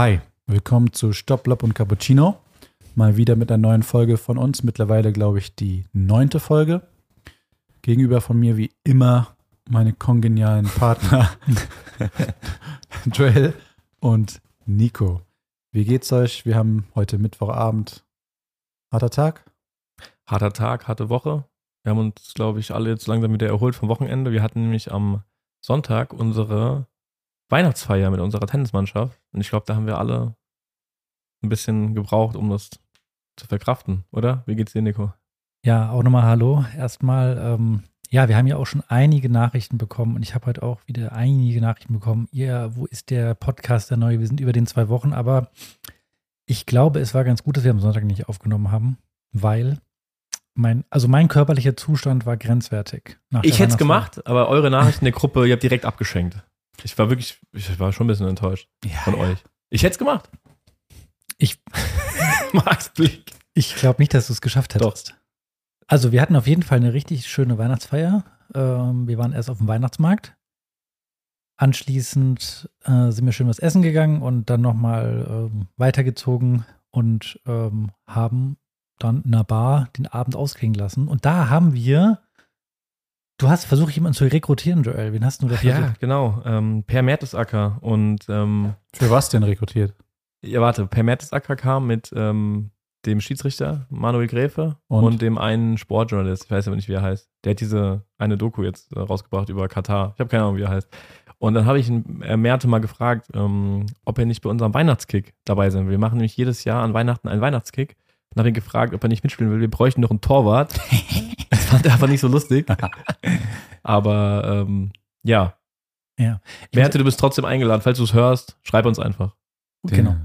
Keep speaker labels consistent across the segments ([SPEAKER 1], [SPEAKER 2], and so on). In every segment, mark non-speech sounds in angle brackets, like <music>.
[SPEAKER 1] Hi, willkommen zu Stopp, Lob und Cappuccino. Mal wieder mit einer neuen Folge von uns. Mittlerweile, glaube ich, die neunte Folge. Gegenüber von mir, wie immer, meine kongenialen Partner <laughs> Joel und Nico. Wie geht's euch? Wir haben heute Mittwochabend. Harter Tag?
[SPEAKER 2] Harter Tag, harte Woche. Wir haben uns, glaube ich, alle jetzt langsam wieder erholt vom Wochenende. Wir hatten nämlich am Sonntag unsere Weihnachtsfeier mit unserer Tennismannschaft. Und ich glaube, da haben wir alle ein bisschen gebraucht, um das zu verkraften, oder? Wie geht's dir, Nico?
[SPEAKER 3] Ja, auch nochmal Hallo. Erstmal, ähm, ja, wir haben ja auch schon einige Nachrichten bekommen und ich habe heute auch wieder einige Nachrichten bekommen. Ihr, wo ist der Podcast der neue? Wir sind über den zwei Wochen, aber ich glaube, es war ganz gut, dass wir am Sonntag nicht aufgenommen haben, weil mein, also mein körperlicher Zustand war grenzwertig.
[SPEAKER 2] Ich hätte es gemacht, aber eure Nachrichten der Gruppe, ihr habt direkt abgeschenkt. Ich war wirklich, ich war schon ein bisschen enttäuscht ja, von ja. euch. Ich hätte es gemacht.
[SPEAKER 3] Ich. <laughs> Max Blick. Ich glaube nicht, dass du es geschafft hättest. Doch. Also, wir hatten auf jeden Fall eine richtig schöne Weihnachtsfeier. Ähm, wir waren erst auf dem Weihnachtsmarkt. Anschließend äh, sind wir schön was essen gegangen und dann nochmal ähm, weitergezogen und ähm, haben dann in einer Bar den Abend ausklingen lassen. Und da haben wir Du hast versucht, jemanden zu rekrutieren, Joel. Wen hast du da
[SPEAKER 2] versucht? Ja, genau. Ähm, per Mertesacker. Und ähm,
[SPEAKER 1] für was denn rekrutiert?
[SPEAKER 2] Ja, warte. Per Mertesacker kam mit ähm, dem Schiedsrichter Manuel Gräfe und? und? dem einen Sportjournalist. Ich weiß aber nicht, wie er heißt. Der hat diese eine Doku jetzt äh, rausgebracht über Katar. Ich habe keine Ahnung, wie er heißt. Und dann habe ich ihn, äh, Merte mal gefragt, ähm, ob er nicht bei unserem Weihnachtskick dabei sein will. Wir machen nämlich jedes Jahr an Weihnachten einen Weihnachtskick. Und habe ihn gefragt, ob er nicht mitspielen will. Wir bräuchten noch einen Torwart. <laughs> das fand er einfach nicht so lustig. <laughs> Aber ähm, ja.
[SPEAKER 3] Ja.
[SPEAKER 2] Werte, du bist trotzdem eingeladen. Falls du es hörst, schreib uns einfach.
[SPEAKER 1] Den, genau.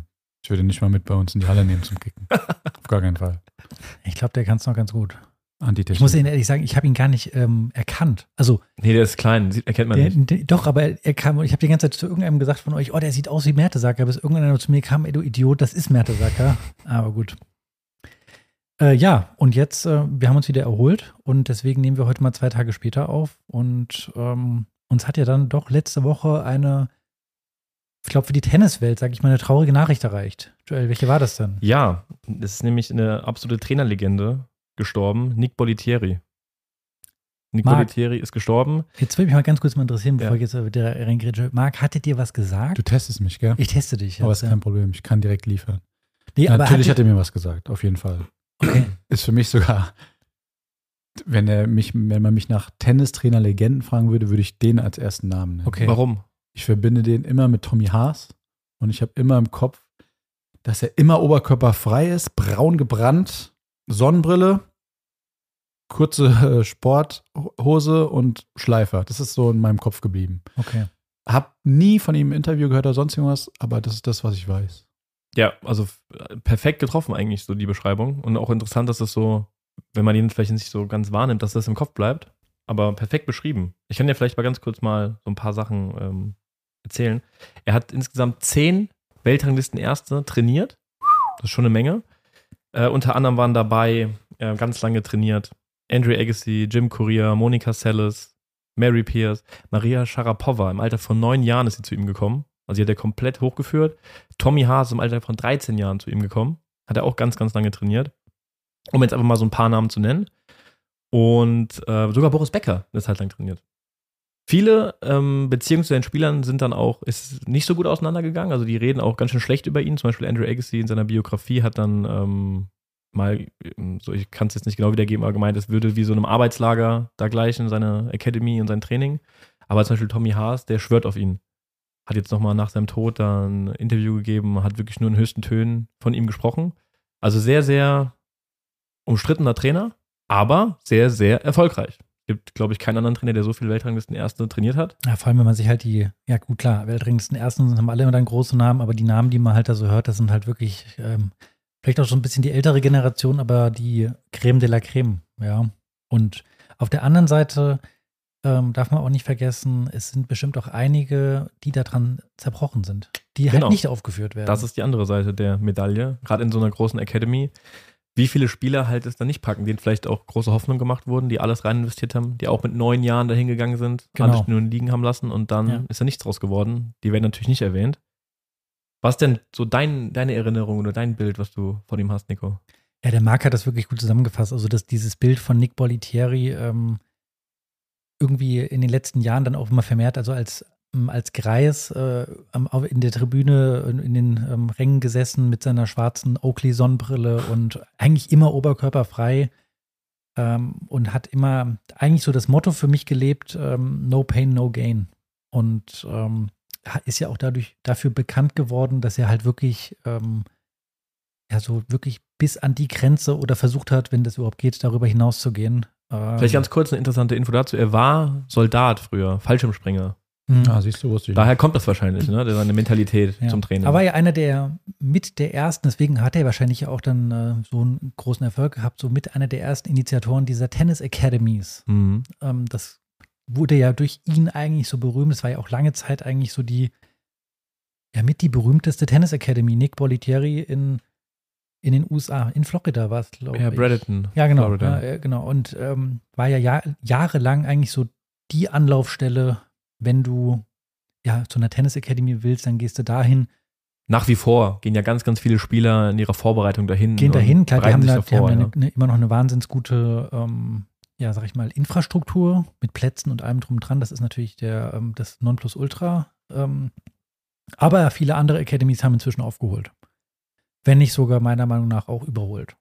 [SPEAKER 1] Ich würde nicht mal mit bei uns in die Halle nehmen zum Kicken. <laughs> Auf gar keinen Fall.
[SPEAKER 3] Ich glaube, der kann es noch ganz gut. Ich muss Ihnen ehrlich sagen, ich habe ihn gar nicht ähm, erkannt. Also
[SPEAKER 2] nee, der ist klein, erkennt man
[SPEAKER 3] der,
[SPEAKER 2] nicht.
[SPEAKER 3] Der, doch, aber er kam ich habe die ganze Zeit zu irgendeinem gesagt von euch, oh, der sieht aus wie Mertesacker, bis irgendeiner zu mir kam, ey du Idiot, das ist Mertesacker. Aber gut. Äh, ja, und jetzt, äh, wir haben uns wieder erholt und deswegen nehmen wir heute mal zwei Tage später auf. Und ähm, uns hat ja dann doch letzte Woche eine, ich glaube, für die Tenniswelt, sage ich mal, eine traurige Nachricht erreicht. Joel, welche war das denn?
[SPEAKER 2] Ja, es ist nämlich eine absolute Trainerlegende gestorben, Nick Bolitieri. Nick Marc, Bolitieri ist gestorben.
[SPEAKER 3] Jetzt würde mich mal ganz kurz mal interessieren, bevor ja. ich jetzt wieder reingrätsche. Marc, hattet ihr was gesagt?
[SPEAKER 1] Du testest mich, gell?
[SPEAKER 3] Ich teste dich.
[SPEAKER 1] Aber ist kein Problem, ich kann direkt liefern. Nee, Natürlich hat er mir was gesagt, auf jeden Fall. Okay. <clears throat> Ist für mich sogar, wenn er mich, wenn man mich nach Tennistrainer-Legenden fragen würde, würde ich den als ersten Namen nennen.
[SPEAKER 2] Okay. Warum?
[SPEAKER 1] Ich verbinde den immer mit Tommy Haas und ich habe immer im Kopf, dass er immer oberkörperfrei ist, braun gebrannt, Sonnenbrille, kurze äh, Sporthose und Schleifer. Das ist so in meinem Kopf geblieben.
[SPEAKER 3] Okay.
[SPEAKER 1] Hab nie von ihm ein Interview gehört oder sonst irgendwas, aber das ist das, was ich weiß.
[SPEAKER 2] Ja, also perfekt getroffen eigentlich so die Beschreibung. Und auch interessant, dass das so, wenn man ihn vielleicht nicht so ganz wahrnimmt, dass das im Kopf bleibt. Aber perfekt beschrieben. Ich kann dir vielleicht mal ganz kurz mal so ein paar Sachen ähm, erzählen. Er hat insgesamt zehn Weltranglisten Erste trainiert. Das ist schon eine Menge. Äh, unter anderem waren dabei äh, ganz lange trainiert Andrew Agassi, Jim Courier, Monica Seles, Mary Pierce, Maria Sharapova. Im Alter von neun Jahren ist sie zu ihm gekommen. Also die hat er komplett hochgeführt. Tommy Haas ist im Alter von 13 Jahren zu ihm gekommen. Hat er auch ganz, ganz lange trainiert. Um jetzt einfach mal so ein paar Namen zu nennen. Und äh, sogar Boris Becker eine Zeit lang trainiert. Viele ähm, Beziehungen zu den Spielern sind dann auch, ist nicht so gut auseinandergegangen. Also die reden auch ganz schön schlecht über ihn. Zum Beispiel Andrew Agassi in seiner Biografie hat dann ähm, mal, ähm, so ich kann es jetzt nicht genau wiedergeben, aber gemeint, es würde wie so einem Arbeitslager da gleich in seine Academy und sein Training. Aber zum Beispiel Tommy Haas, der schwört auf ihn hat jetzt nochmal nach seinem Tod da ein Interview gegeben, hat wirklich nur in höchsten Tönen von ihm gesprochen. Also sehr, sehr umstrittener Trainer, aber sehr, sehr erfolgreich. Gibt, glaube ich, keinen anderen Trainer, der so viele Weltranglisten Erste trainiert hat.
[SPEAKER 3] Ja, vor allem, wenn man sich halt die, ja gut, klar, Weltranglisten Ersten haben alle immer dann große Namen, aber die Namen, die man halt da so hört, das sind halt wirklich ähm, vielleicht auch schon ein bisschen die ältere Generation, aber die Creme de la Creme, ja. Und auf der anderen Seite ähm, darf man auch nicht vergessen, es sind bestimmt auch einige, die daran zerbrochen sind, die halt genau. halt nicht aufgeführt werden.
[SPEAKER 2] Das ist die andere Seite der Medaille, gerade in so einer großen Academy. Wie viele Spieler halt es dann nicht packen, denen vielleicht auch große Hoffnung gemacht wurden, die alles rein investiert haben, die auch mit neun Jahren dahin gegangen sind, genau. nur liegen haben lassen und dann ja. ist da nichts draus geworden. Die werden natürlich nicht erwähnt. Was denn so dein, deine Erinnerung oder dein Bild, was du von ihm hast, Nico?
[SPEAKER 3] Ja, der Marc hat das wirklich gut zusammengefasst. Also, dass dieses Bild von Nick Bolitieri ähm, irgendwie in den letzten Jahren dann auch immer vermehrt, also als, ähm, als Greis äh, in der Tribüne in den ähm, Rängen gesessen mit seiner schwarzen Oakley-Sonnenbrille und eigentlich immer oberkörperfrei ähm, und hat immer eigentlich so das Motto für mich gelebt: ähm, No Pain, No Gain. Und ähm, ist ja auch dadurch dafür bekannt geworden, dass er halt wirklich ähm, ja so wirklich bis an die Grenze oder versucht hat, wenn das überhaupt geht, darüber hinaus gehen.
[SPEAKER 2] Ähm, Vielleicht ganz kurz eine interessante Info dazu. Er war Soldat früher, Fallschirmspringer.
[SPEAKER 1] Mhm. Ah, siehst du, wusste
[SPEAKER 2] ich Daher kommt das wahrscheinlich, ne? Seine Mentalität ja. zum Training.
[SPEAKER 3] Aber ja einer der mit der ersten, deswegen hat er wahrscheinlich auch dann äh, so einen großen Erfolg gehabt, so mit einer der ersten Initiatoren dieser Tennis Academies. Mhm. Ähm, das wurde ja durch ihn eigentlich so berühmt. Es war ja auch lange Zeit eigentlich so die, ja, mit die berühmteste Tennis Academy. Nick Bolitieri in in den USA, in Florida war es, glaube
[SPEAKER 2] ja,
[SPEAKER 3] ich.
[SPEAKER 2] Ja, Bradenton.
[SPEAKER 3] Ja, genau. Ja, äh, genau. Und ähm, war ja Jahr, jahrelang eigentlich so die Anlaufstelle, wenn du ja zu einer Tennis Academy willst, dann gehst du dahin.
[SPEAKER 2] Nach wie vor gehen ja ganz, ganz viele Spieler in ihrer Vorbereitung dahin.
[SPEAKER 3] Gehen dahin, klar, die haben, da, die haben ja. eine, immer noch eine wahnsinns gute, ähm, ja, sag ich mal, Infrastruktur mit Plätzen und allem drum dran. Das ist natürlich der, ähm, das Nonplusultra. Ähm, aber viele andere Academies haben inzwischen aufgeholt wenn nicht sogar meiner Meinung nach auch überholt.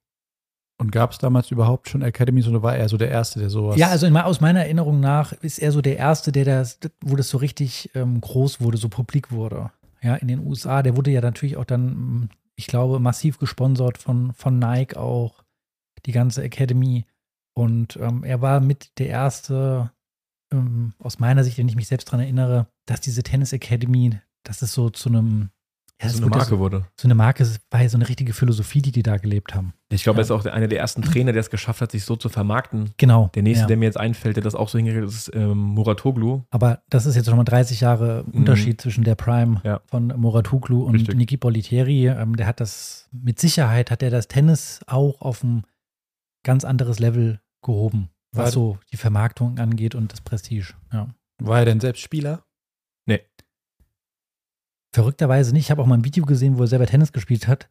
[SPEAKER 1] Und gab es damals überhaupt schon Academies oder war er so der Erste, der sowas?
[SPEAKER 3] Ja, also in, aus meiner Erinnerung nach ist er so der Erste, der das, wo das so richtig ähm, groß wurde, so publik wurde. Ja, in den USA. Der wurde ja natürlich auch dann, ich glaube, massiv gesponsert von, von Nike auch, die ganze Academy. Und ähm, er war mit der Erste, ähm, aus meiner Sicht, wenn ich mich selbst daran erinnere, dass diese Tennis Academy, dass es so zu einem
[SPEAKER 2] ja, so eine Marke
[SPEAKER 3] so,
[SPEAKER 2] wurde.
[SPEAKER 3] So eine Marke war ja so eine richtige Philosophie, die die da gelebt haben.
[SPEAKER 2] Ich glaube, ja. er ist auch einer der ersten Trainer, der es geschafft hat, sich so zu vermarkten.
[SPEAKER 3] Genau.
[SPEAKER 2] Der nächste, ja. der mir jetzt einfällt, der das auch so hingekriegt hat, ist ähm, Muratoglu.
[SPEAKER 3] Aber das ist jetzt schon mal 30 Jahre mhm. Unterschied zwischen der Prime ja. von Muratoglu und Richtig. Niki Bolitieri. Ähm, der hat das, mit Sicherheit hat er das Tennis auch auf ein ganz anderes Level gehoben, was war so die Vermarktung angeht und das Prestige. Ja.
[SPEAKER 1] War er denn selbst Spieler?
[SPEAKER 3] Verrückterweise nicht. Ich habe auch mal ein Video gesehen, wo er selber Tennis gespielt hat.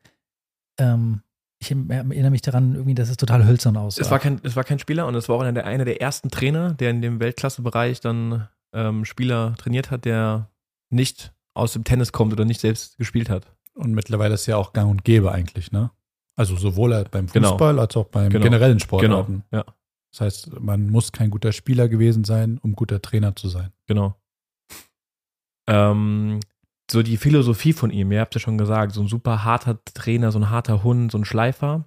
[SPEAKER 3] Ähm, ich erinnere mich daran, irgendwie, dass es total hölzern aussah.
[SPEAKER 2] Es war kein, es war kein Spieler und es war auch einer der, einer der ersten Trainer, der in dem Weltklassebereich dann ähm, Spieler trainiert hat, der nicht aus dem Tennis kommt oder nicht selbst gespielt hat.
[SPEAKER 1] Und mittlerweile ist ja auch gang und gäbe eigentlich, ne? Also sowohl beim genau. Fußball genau. als auch beim genau. generellen Sportarten.
[SPEAKER 2] Genau. Ja.
[SPEAKER 1] Das heißt, man muss kein guter Spieler gewesen sein, um guter Trainer zu sein.
[SPEAKER 2] Genau. Ähm, so die Philosophie von ihm, ihr habt ja schon gesagt, so ein super harter Trainer, so ein harter Hund, so ein Schleifer.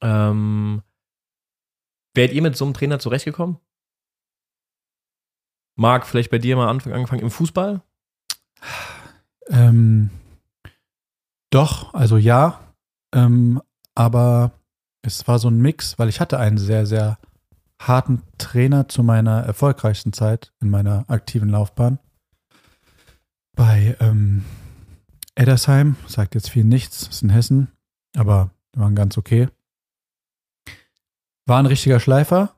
[SPEAKER 2] Ähm, wärt ihr mit so einem Trainer zurechtgekommen? Marc, vielleicht bei dir mal angefangen im Fußball?
[SPEAKER 1] Ähm, doch, also ja. Ähm, aber es war so ein Mix, weil ich hatte einen sehr, sehr harten Trainer zu meiner erfolgreichsten Zeit in meiner aktiven Laufbahn bei ähm, Eddersheim, sagt jetzt viel nichts, ist in Hessen, aber die waren ganz okay. War ein richtiger Schleifer,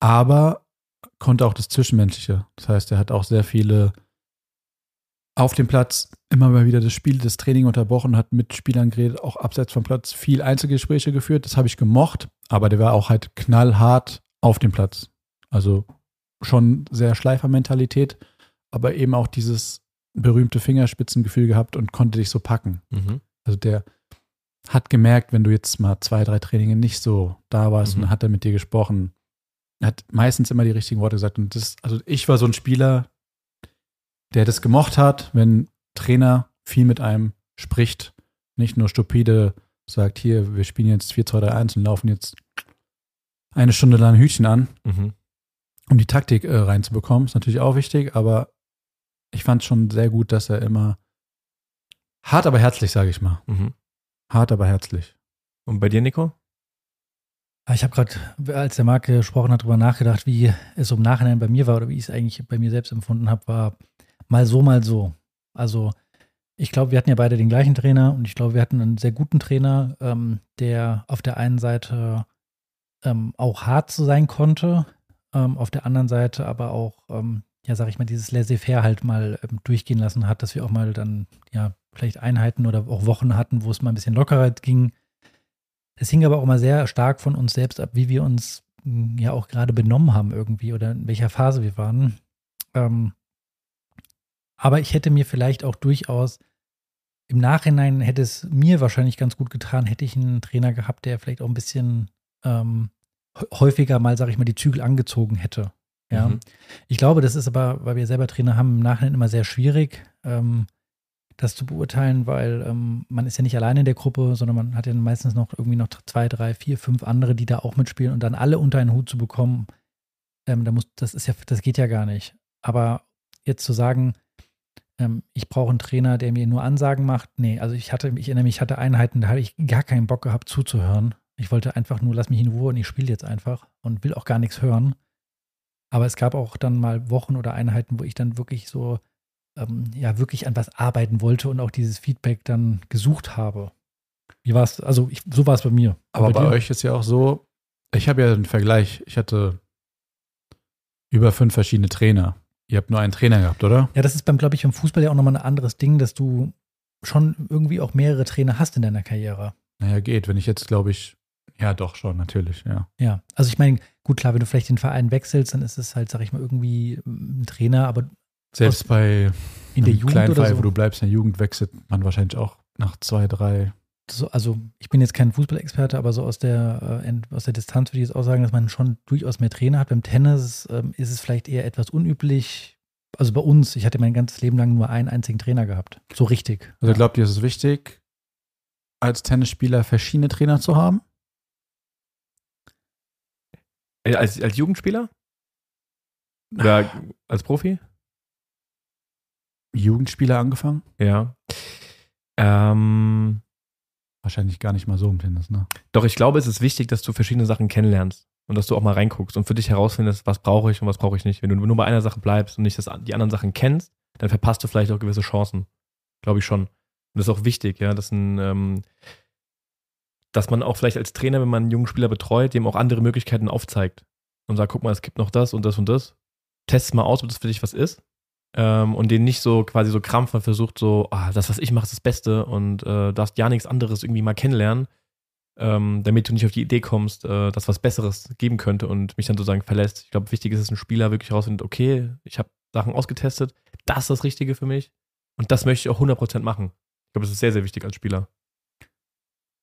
[SPEAKER 1] aber konnte auch das Zwischenmenschliche. Das heißt, er hat auch sehr viele auf dem Platz immer mal wieder das Spiel, das Training unterbrochen, hat mit Spielern geredet, auch abseits vom Platz viel Einzelgespräche geführt. Das habe ich gemocht, aber der war auch halt knallhart auf dem Platz. Also schon sehr Schleifermentalität, aber eben auch dieses berühmte Fingerspitzengefühl gehabt und konnte dich so packen. Mhm. Also der hat gemerkt, wenn du jetzt mal zwei, drei Traininge nicht so da warst mhm. und hat er mit dir gesprochen, hat meistens immer die richtigen Worte gesagt. Und das, also ich war so ein Spieler, der das gemocht hat, wenn Trainer viel mit einem spricht, nicht nur stupide sagt, hier, wir spielen jetzt 4, 2, 3, 1 und laufen jetzt eine Stunde lang Hütchen an, mhm. um die Taktik äh, reinzubekommen. Ist natürlich auch wichtig, aber ich fand es schon sehr gut, dass er immer hart, aber herzlich, sage ich mal. Mhm. Hart, aber herzlich.
[SPEAKER 2] Und bei dir, Nico?
[SPEAKER 3] Ah, ich habe gerade, als der Marc gesprochen hat, darüber nachgedacht, wie es im Nachhinein bei mir war oder wie ich es eigentlich bei mir selbst empfunden habe, war mal so, mal so. Also ich glaube, wir hatten ja beide den gleichen Trainer und ich glaube, wir hatten einen sehr guten Trainer, ähm, der auf der einen Seite ähm, auch hart sein konnte, ähm, auf der anderen Seite aber auch ähm, ja, sag ich mal, dieses Laissez-faire halt mal ähm, durchgehen lassen hat, dass wir auch mal dann, ja, vielleicht Einheiten oder auch Wochen hatten, wo es mal ein bisschen lockerer ging. Es hing aber auch immer sehr stark von uns selbst ab, wie wir uns mh, ja auch gerade benommen haben irgendwie oder in welcher Phase wir waren. Ähm, aber ich hätte mir vielleicht auch durchaus im Nachhinein hätte es mir wahrscheinlich ganz gut getan, hätte ich einen Trainer gehabt, der vielleicht auch ein bisschen ähm, häufiger mal, sag ich mal, die Zügel angezogen hätte. Ja.
[SPEAKER 2] Mhm.
[SPEAKER 3] Ich glaube, das ist aber, weil wir selber Trainer haben, im Nachhinein immer sehr schwierig, ähm, das zu beurteilen, weil ähm, man ist ja nicht alleine in der Gruppe, sondern man hat ja meistens noch irgendwie noch zwei, drei, vier, fünf andere, die da auch mitspielen und dann alle unter einen Hut zu bekommen, ähm, da muss, das ist ja, das geht ja gar nicht. Aber jetzt zu sagen, ähm, ich brauche einen Trainer, der mir nur Ansagen macht, nee, also ich hatte, ich erinnere mich, ich hatte Einheiten, da hatte ich gar keinen Bock gehabt zuzuhören. Ich wollte einfach nur, lass mich in Ruhe und ich spiele jetzt einfach und will auch gar nichts hören. Aber es gab auch dann mal Wochen oder Einheiten, wo ich dann wirklich so, ähm, ja, wirklich an was arbeiten wollte und auch dieses Feedback dann gesucht habe. Wie war es? Also, ich, so war es bei mir.
[SPEAKER 1] Aber bei
[SPEAKER 3] dir?
[SPEAKER 1] euch ist ja auch so, ich habe ja einen Vergleich. Ich hatte über fünf verschiedene Trainer. Ihr habt nur einen Trainer gehabt, oder?
[SPEAKER 3] Ja, das ist beim, glaube ich, im Fußball ja auch nochmal ein anderes Ding, dass du schon irgendwie auch mehrere Trainer hast in deiner Karriere.
[SPEAKER 1] Naja, geht. Wenn ich jetzt, glaube ich, ja, doch schon, natürlich, ja.
[SPEAKER 3] Ja, also ich meine, gut, klar, wenn du vielleicht den Verein wechselst, dann ist es halt, sag ich mal, irgendwie ein Trainer, aber
[SPEAKER 1] Selbst
[SPEAKER 3] Aus-
[SPEAKER 1] bei
[SPEAKER 3] in der Jugend
[SPEAKER 1] kleinen
[SPEAKER 3] oder
[SPEAKER 1] Verein,
[SPEAKER 3] so.
[SPEAKER 1] wo du bleibst, in der Jugend wechselt man wahrscheinlich auch nach zwei, drei.
[SPEAKER 3] so, also ich bin jetzt kein Fußballexperte, aber so aus der, äh, aus der Distanz würde ich jetzt auch sagen, dass man schon durchaus mehr Trainer hat. Beim Tennis ähm, ist es vielleicht eher etwas unüblich. Also bei uns, ich hatte mein ganzes Leben lang nur einen einzigen Trainer gehabt. So richtig.
[SPEAKER 1] Also glaubt ihr, es ist wichtig, als Tennisspieler verschiedene Trainer zu haben?
[SPEAKER 2] Äh, Als, als Jugendspieler? Oder als Profi?
[SPEAKER 1] Jugendspieler angefangen?
[SPEAKER 2] Ja. Ähm,
[SPEAKER 1] Wahrscheinlich gar nicht mal so im Tennis, ne?
[SPEAKER 2] doch, ich glaube, es ist wichtig, dass du verschiedene Sachen kennenlernst und dass du auch mal reinguckst und für dich herausfindest, was brauche ich und was brauche ich nicht. Wenn du nur bei einer Sache bleibst und nicht das, die anderen Sachen kennst, dann verpasst du vielleicht auch gewisse Chancen. Glaube ich schon. Und das ist auch wichtig, ja, dass ein, ähm, dass man auch vielleicht als Trainer, wenn man einen jungen Spieler betreut, dem auch andere Möglichkeiten aufzeigt und sagt, guck mal, es gibt noch das und das und das. Test mal aus, ob das für dich was ist. Ähm, und den nicht so quasi so krampfhaft versucht, so, ah, das, was ich mache, ist das Beste und äh, darfst ja nichts anderes irgendwie mal kennenlernen, ähm, damit du nicht auf die Idee kommst, äh, dass was Besseres geben könnte und mich dann sozusagen verlässt. Ich glaube, wichtig ist, dass ein Spieler wirklich herausfindet, okay, ich habe Sachen ausgetestet, das ist das Richtige für mich und das möchte ich auch 100% machen. Ich glaube, das ist sehr, sehr wichtig als Spieler.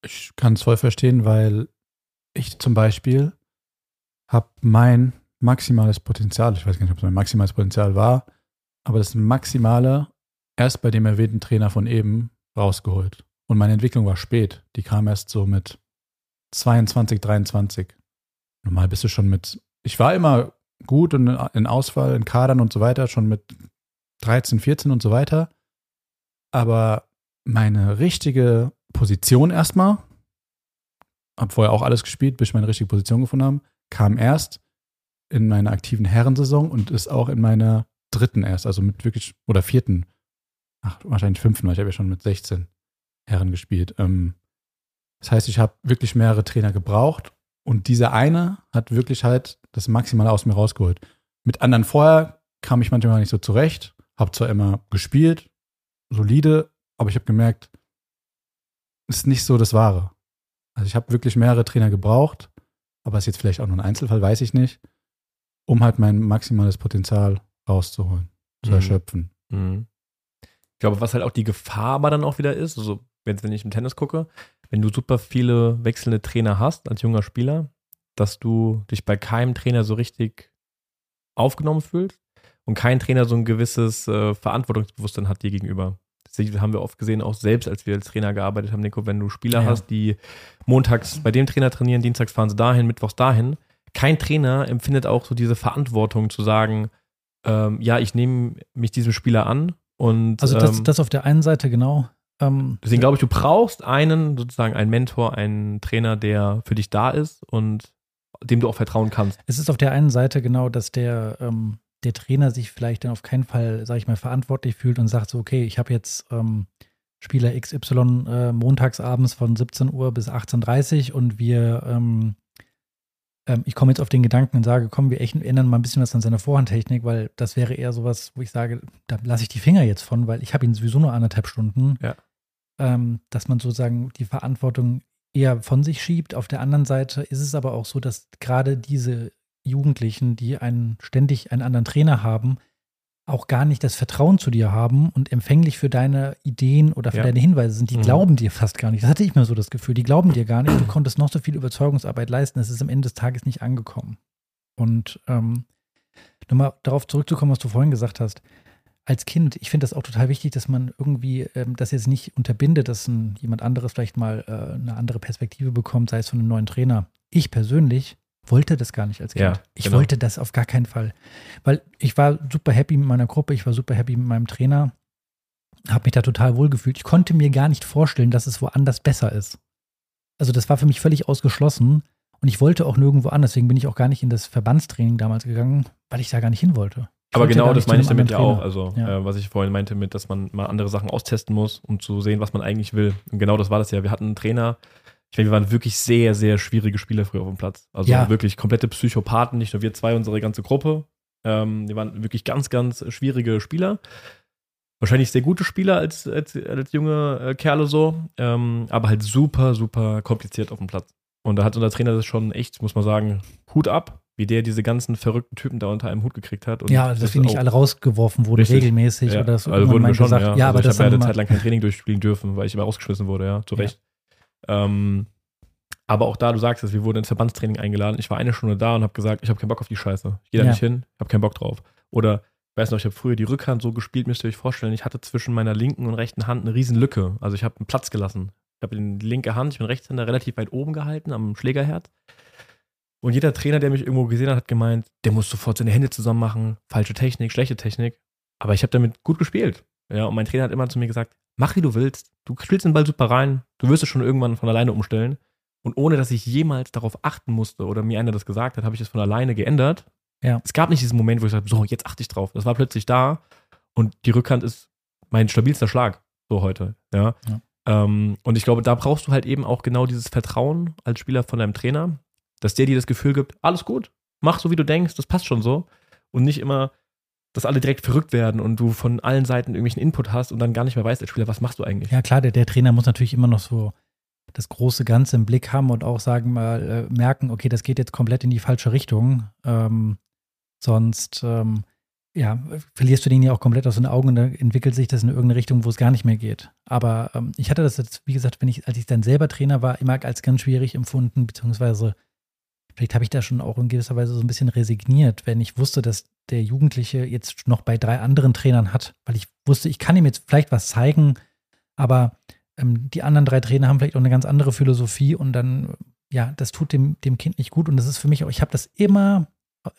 [SPEAKER 1] Ich kann es voll verstehen, weil ich zum Beispiel habe mein maximales Potenzial, ich weiß gar nicht, ob es mein maximales Potenzial war, aber das Maximale erst bei dem erwähnten Trainer von eben rausgeholt. Und meine Entwicklung war spät. Die kam erst so mit 22, 23. Normal bist du schon mit, ich war immer gut und in Auswahl, in Kadern und so weiter, schon mit 13, 14 und so weiter. Aber meine richtige Position erstmal, habe vorher auch alles gespielt, bis ich meine richtige Position gefunden habe, kam erst in meiner aktiven Herrensaison und ist auch in meiner dritten erst, also mit wirklich, oder vierten, ach, wahrscheinlich fünften, weil ich habe ja schon mit 16 Herren gespielt. Ähm, das heißt, ich habe wirklich mehrere Trainer gebraucht und dieser eine hat wirklich halt das Maximale aus mir rausgeholt. Mit anderen vorher kam ich manchmal nicht so zurecht, habe zwar immer gespielt, solide, aber ich habe gemerkt, ist nicht so das Wahre. Also ich habe wirklich mehrere Trainer gebraucht, aber ist jetzt vielleicht auch nur ein Einzelfall, weiß ich nicht, um halt mein maximales Potenzial rauszuholen, zu
[SPEAKER 2] Mhm.
[SPEAKER 1] erschöpfen.
[SPEAKER 2] Mhm. Ich glaube, was halt auch die Gefahr aber dann auch wieder ist, also wenn, wenn ich im Tennis gucke, wenn du super viele wechselnde Trainer hast als junger Spieler, dass du dich bei keinem Trainer so richtig aufgenommen fühlst und kein Trainer so ein gewisses äh, Verantwortungsbewusstsein hat dir gegenüber. Das haben wir oft gesehen, auch selbst, als wir als Trainer gearbeitet haben, Nico, wenn du Spieler
[SPEAKER 3] Ja.
[SPEAKER 2] hast, die montags bei dem Trainer trainieren, dienstags fahren sie dahin, mittwochs dahin. Kein Trainer empfindet auch so diese Verantwortung zu sagen, ähm, ja, ich nehme mich diesem Spieler an und
[SPEAKER 3] Also das,
[SPEAKER 2] ähm,
[SPEAKER 3] das auf der einen Seite genau. Ähm,
[SPEAKER 2] deswegen glaube ich, du brauchst einen, sozusagen einen Mentor, einen Trainer, der für dich da ist und dem du auch vertrauen kannst.
[SPEAKER 3] Es ist auf der einen Seite genau, dass der, ähm, der Trainer sich vielleicht dann auf keinen Fall, sage ich mal, verantwortlich fühlt und sagt so, okay, ich habe jetzt ähm, Spieler XY äh, montags abends von 17 Uhr bis 18.30 Uhr und wir ähm, ähm, ich komme jetzt auf den Gedanken und sage, komm, wir ändern mal ein bisschen was an seiner Vorhandtechnik, weil das wäre eher sowas, wo ich sage, da lasse ich die Finger jetzt von, weil ich habe ihn sowieso nur anderthalb Stunden.
[SPEAKER 2] Ja.
[SPEAKER 3] Ähm, dass man sozusagen die Verantwortung eher von sich schiebt. Auf der anderen Seite ist es aber auch so, dass gerade diese Jugendlichen, die einen ständig einen anderen Trainer haben, auch gar nicht das Vertrauen zu dir haben und empfänglich für deine Ideen oder für
[SPEAKER 2] Ja.
[SPEAKER 3] deine Hinweise sind. Die
[SPEAKER 2] Mhm.
[SPEAKER 3] glauben dir fast gar nicht. Das hatte ich mir so das Gefühl. Die glauben dir gar nicht. Du <clears throat> konntest noch so viel Überzeugungsarbeit leisten. Es ist am Ende des Tages nicht angekommen. Und ähm, nochmal darauf zurückzukommen, was du vorhin gesagt hast. Als Kind, ich finde das auch total wichtig, dass man irgendwie ähm, das jetzt nicht unterbindet, dass ein, jemand anderes vielleicht mal äh, eine andere Perspektive bekommt, sei es von einem neuen Trainer. Ich persönlich wollte das gar nicht als Kind.
[SPEAKER 2] Ja,
[SPEAKER 3] ich
[SPEAKER 2] genau.
[SPEAKER 3] wollte das auf gar keinen Fall. Weil ich war super happy mit meiner Gruppe, ich war super happy mit meinem Trainer, habe mich da total wohl gefühlt. Ich konnte mir gar nicht vorstellen, dass es woanders besser ist. Also das war für mich völlig ausgeschlossen und ich wollte auch nirgendwo anders. Deswegen bin ich auch gar nicht in das Verbandstraining damals gegangen, weil ich da gar nicht hin wollte. Ich
[SPEAKER 2] Aber
[SPEAKER 3] wollte
[SPEAKER 2] genau das meine ich damit ja auch. Also,
[SPEAKER 3] Ja.
[SPEAKER 2] äh, was ich vorhin meinte, mit, dass man mal andere Sachen austesten muss, um zu sehen, was man eigentlich will. Und genau das war das ja. Wir hatten einen Trainer, ich meine, wir waren wirklich sehr, sehr schwierige Spieler früher auf dem Platz. Also
[SPEAKER 3] Ja.
[SPEAKER 2] wirklich komplette Psychopathen, nicht nur wir zwei, unsere ganze Gruppe. Ähm, die waren wirklich ganz, ganz schwierige Spieler. Wahrscheinlich sehr gute Spieler als, als, als junge äh, Kerle so, ähm, aber halt super, super kompliziert auf dem Platz. Und da hat unser Trainer das schon echt, muss man sagen, Hut ab, wie der diese ganzen verrückten Typen da unter einem Hut gekriegt hat. Und
[SPEAKER 3] Ja, dass
[SPEAKER 2] das
[SPEAKER 3] wir nicht alle rausgeworfen wurden, regelmäßig
[SPEAKER 2] ja,
[SPEAKER 3] oder so.
[SPEAKER 2] also wurden wir schon,
[SPEAKER 3] gesagt,
[SPEAKER 2] ja.
[SPEAKER 3] ja,
[SPEAKER 2] also
[SPEAKER 3] aber
[SPEAKER 2] ich habe ja eine Zeit lang kein Training durchspielen dürfen, weil ich immer rausgeschmissen wurde, ja, zu
[SPEAKER 3] Ja.
[SPEAKER 2] Ähm, aber auch da, du sagst es, wir wurden ins Verbandstraining eingeladen. Ich war eine Stunde da und habe gesagt, ich habe keinen Bock auf die Scheiße. Ich gehe da
[SPEAKER 3] Ja.
[SPEAKER 2] nicht hin, ich habe keinen Bock drauf. Oder, weiß noch, ich habe früher die Rückhand so gespielt, müsst ihr euch vorstellen, ich hatte zwischen meiner linken und rechten Hand eine riesen Lücke. Also ich habe einen Platz gelassen. Ich habe die linke Hand, ich bin Rechtshänder, relativ weit oben gehalten, am Schlägerherd. Und jeder Trainer, der mich irgendwo gesehen hat, hat gemeint, der muss sofort seine Hände zusammen machen, falsche Technik, schlechte Technik. Aber ich habe damit gut gespielt. Ja, und mein Trainer hat immer zu mir gesagt, mach wie du willst. Du spielst den Ball super rein. Du wirst es schon irgendwann von alleine umstellen. Und ohne dass ich jemals darauf achten musste oder mir einer das gesagt hat, habe ich es von alleine geändert.
[SPEAKER 3] Ja.
[SPEAKER 2] Es gab nicht diesen Moment, wo ich sage, so, jetzt achte ich drauf. Das war plötzlich da. Und die Rückhand ist mein stabilster Schlag, so heute. Ja.
[SPEAKER 3] Ja.
[SPEAKER 2] Ähm, und ich glaube, da brauchst du halt eben auch genau dieses Vertrauen als Spieler von deinem Trainer, dass der dir das Gefühl gibt, alles gut, mach so, wie du denkst, das passt schon so. Und nicht immer, dass alle direkt verrückt werden und du von allen Seiten irgendwelchen Input hast und dann gar nicht mehr weißt als Spieler, was machst du eigentlich?
[SPEAKER 3] Ja, klar, der, der Trainer muss natürlich immer noch so das große Ganze im Blick haben und auch sagen mal, äh, merken, okay, das geht jetzt komplett in die falsche Richtung. Ähm, sonst, ähm, ja, verlierst du den ja auch komplett aus den Augen und dann entwickelt sich das in irgendeine Richtung, wo es gar nicht mehr geht. Aber ähm, ich hatte das jetzt, wie gesagt, wenn ich, als ich dann selber Trainer war, immer als ganz schwierig empfunden, beziehungsweise vielleicht habe ich da schon auch in gewisser Weise so ein bisschen resigniert, wenn ich wusste, dass der Jugendliche jetzt noch bei drei anderen Trainern hat, weil ich wusste, ich kann ihm jetzt vielleicht was zeigen, aber ähm, die anderen drei Trainer haben vielleicht auch eine ganz andere Philosophie und dann, ja, das tut dem, dem Kind nicht gut. Und das ist für mich auch, ich habe das immer